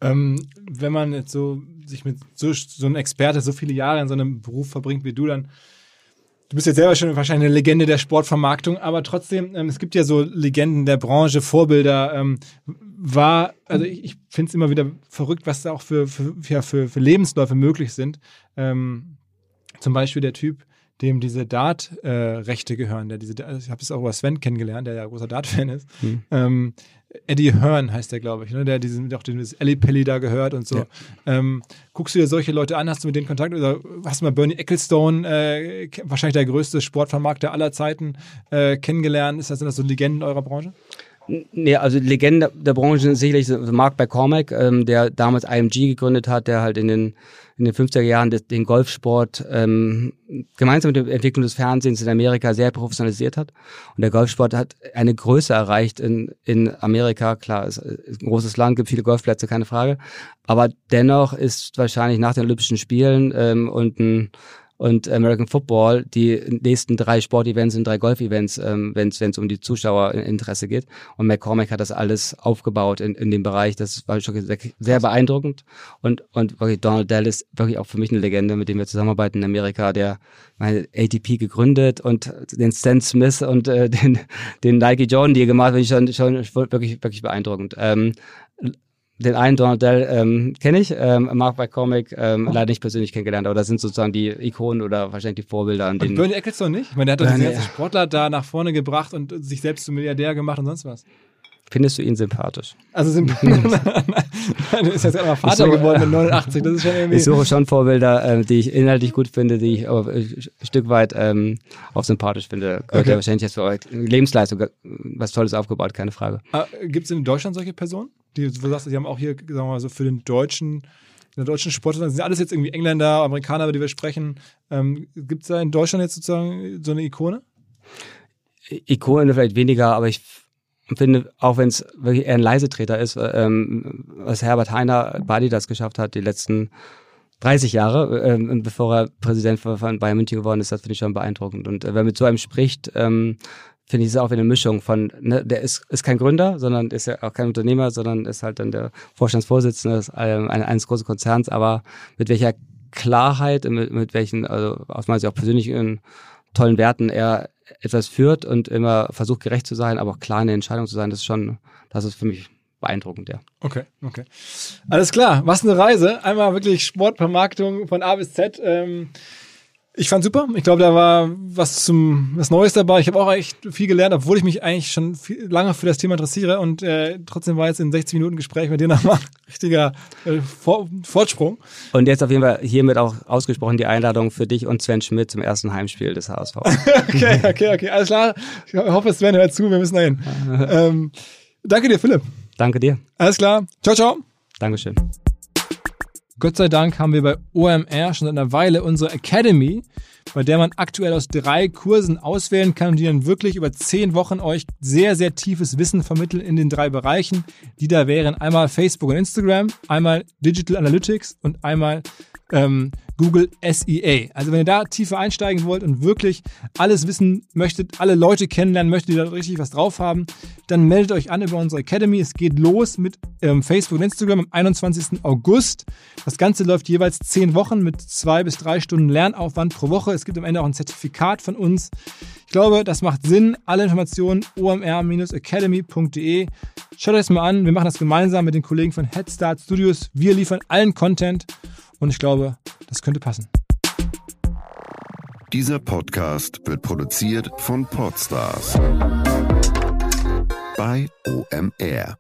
[SPEAKER 1] Ähm, wenn man jetzt so sich mit so, so einem Experte so viele Jahre in so einem Beruf verbringt wie du, dann Du bist jetzt selber schon wahrscheinlich eine Legende der Sportvermarktung, aber trotzdem, ähm, es gibt ja so Legenden der Branche, Vorbilder. Ähm, war, also ich, ich finde es immer wieder verrückt, was da auch für, für, für, für Lebensläufe möglich sind. Ähm, zum Beispiel der Typ, dem diese Dart-Rechte äh, gehören. Der diese, ich habe es auch über Sven kennengelernt, der ja großer Dart-Fan ist. Hm. Ähm, Eddie Hearn heißt der, glaube ich, ne? der diesen, auch dieses Ellie Pelli da gehört und so. Ja. Ähm, guckst du dir solche Leute an, hast du mit denen Kontakt oder hast du mal Bernie Ecclestone, äh, wahrscheinlich der größte Sportvermarkter aller Zeiten, äh, kennengelernt? Ist das, sind das so Legenden eurer Branche?
[SPEAKER 2] Nee, also Legende der Branche sind sicherlich Mark McCormack, ähm, der damals IMG gegründet hat, der halt in den in den 50er Jahren den Golfsport ähm, gemeinsam mit der Entwicklung des Fernsehens in Amerika sehr professionalisiert hat. Und der Golfsport hat eine Größe erreicht in, in Amerika. Klar, es ist ein großes Land, gibt viele Golfplätze, keine Frage. Aber dennoch ist wahrscheinlich nach den Olympischen Spielen ähm, und ein und American Football die nächsten drei Sportevents sind drei Golfevents, ähm, wenn es um die Zuschauerinteresse geht. Und McCormack hat das alles aufgebaut in, in dem Bereich. Das war schon sehr, sehr beeindruckend. Und, und wirklich Donald Dell ist wirklich auch für mich eine Legende, mit dem wir zusammenarbeiten in Amerika, der meine ATP gegründet und den Stan Smith und äh, den, den Nike Jordan, die er gemacht hat, schon, schon wirklich, wirklich beeindruckend. Ähm, den einen Donald Dell ähm, kenne ich, ähm, Mark by Comic ähm, leider nicht persönlich kennengelernt, aber das sind sozusagen die Ikonen oder wahrscheinlich die Vorbilder, an denen.
[SPEAKER 1] Und Bernie Ecclestone nicht? Ich meine, der hat doch diese ganzen Sportler da nach vorne gebracht und sich selbst zum Milliardär gemacht und sonst was.
[SPEAKER 2] Findest du ihn sympathisch?
[SPEAKER 1] Also sympathisch. du bist jetzt einmal Vater suche, geworden mit 89. Das ist schon irgendwie.
[SPEAKER 2] Ich suche schon Vorbilder, äh, die ich inhaltlich gut finde, die ich aber ein Stück weit ähm, auch sympathisch finde. Gehört okay. ja wahrscheinlich jetzt für eure Lebensleistung was Tolles aufgebaut, keine Frage.
[SPEAKER 1] Ah, Gibt es in Deutschland solche Personen? Die, du sagst, die haben auch hier, sagen wir mal so, für den deutschen, in der deutschen Sport, das sind alles jetzt irgendwie Engländer, Amerikaner, über die wir sprechen. Ähm, Gibt es da in Deutschland jetzt sozusagen so eine Ikone?
[SPEAKER 2] Ikone vielleicht weniger, aber ich finde, auch wenn es wirklich eher ein Leisetreter ist, ähm, was Herbert Heiner Badi das geschafft hat, die letzten 30 Jahre, ähm, bevor er Präsident von Bayern München geworden ist, das finde ich schon beeindruckend. Und äh, wer mit so einem spricht, ähm, finde ich, ist auch eine Mischung von, ne, der ist, ist kein Gründer, sondern ist ja auch kein Unternehmer, sondern ist halt dann der Vorstandsvorsitzende ähm, eines großen Konzerns, aber mit welcher Klarheit, mit, mit welchen, also aus meiner Sicht auch persönlichen tollen Werten er etwas führt und immer versucht gerecht zu sein, aber auch klar in der Entscheidung zu sein, das ist schon, das ist für mich beeindruckend, ja.
[SPEAKER 1] Okay, okay. Alles klar, was eine Reise. Einmal wirklich Sportvermarktung von A bis Z. Ähm, ich fand super. Ich glaube, da war was zum was Neues dabei. Ich habe auch echt viel gelernt, obwohl ich mich eigentlich schon viel, lange für das Thema interessiere. Und äh, trotzdem war jetzt in 60 Minuten Gespräch mit dir nochmal richtiger äh, Vor Fortsprung.
[SPEAKER 2] Und jetzt auf jeden Fall hiermit auch ausgesprochen die Einladung für dich und Sven Schmidt zum ersten Heimspiel des HSV.
[SPEAKER 1] okay, okay, okay. Alles klar. Ich hoffe, Sven hört zu. Wir müssen dahin. ähm, danke dir, Philipp.
[SPEAKER 2] Danke dir.
[SPEAKER 1] Alles klar. Ciao, ciao.
[SPEAKER 2] Dankeschön.
[SPEAKER 1] Gott sei Dank haben wir bei OMR schon seit einer Weile unsere Academy, bei der man aktuell aus drei Kursen auswählen kann die dann wirklich über zehn Wochen euch sehr, sehr tiefes Wissen vermitteln in den drei Bereichen, die da wären. Einmal Facebook und Instagram, einmal Digital Analytics und einmal ähm, Google SEA. Also wenn ihr da tiefer einsteigen wollt und wirklich alles wissen möchtet, alle Leute kennenlernen möchtet, die da richtig was drauf haben, dann meldet euch an über unsere Academy. Es geht los mit ähm, Facebook und Instagram am 21. August. Das Ganze läuft jeweils zehn Wochen mit zwei bis drei Stunden Lernaufwand pro Woche. Es gibt am Ende auch ein Zertifikat von uns. Ich glaube, das macht Sinn. Alle Informationen omr-academy.de. Schaut euch das mal an. Wir machen das gemeinsam mit den Kollegen von Head Start Studios. Wir liefern allen Content und ich glaube, das könnte passen.
[SPEAKER 3] Dieser Podcast wird produziert von Podstars bei OMR.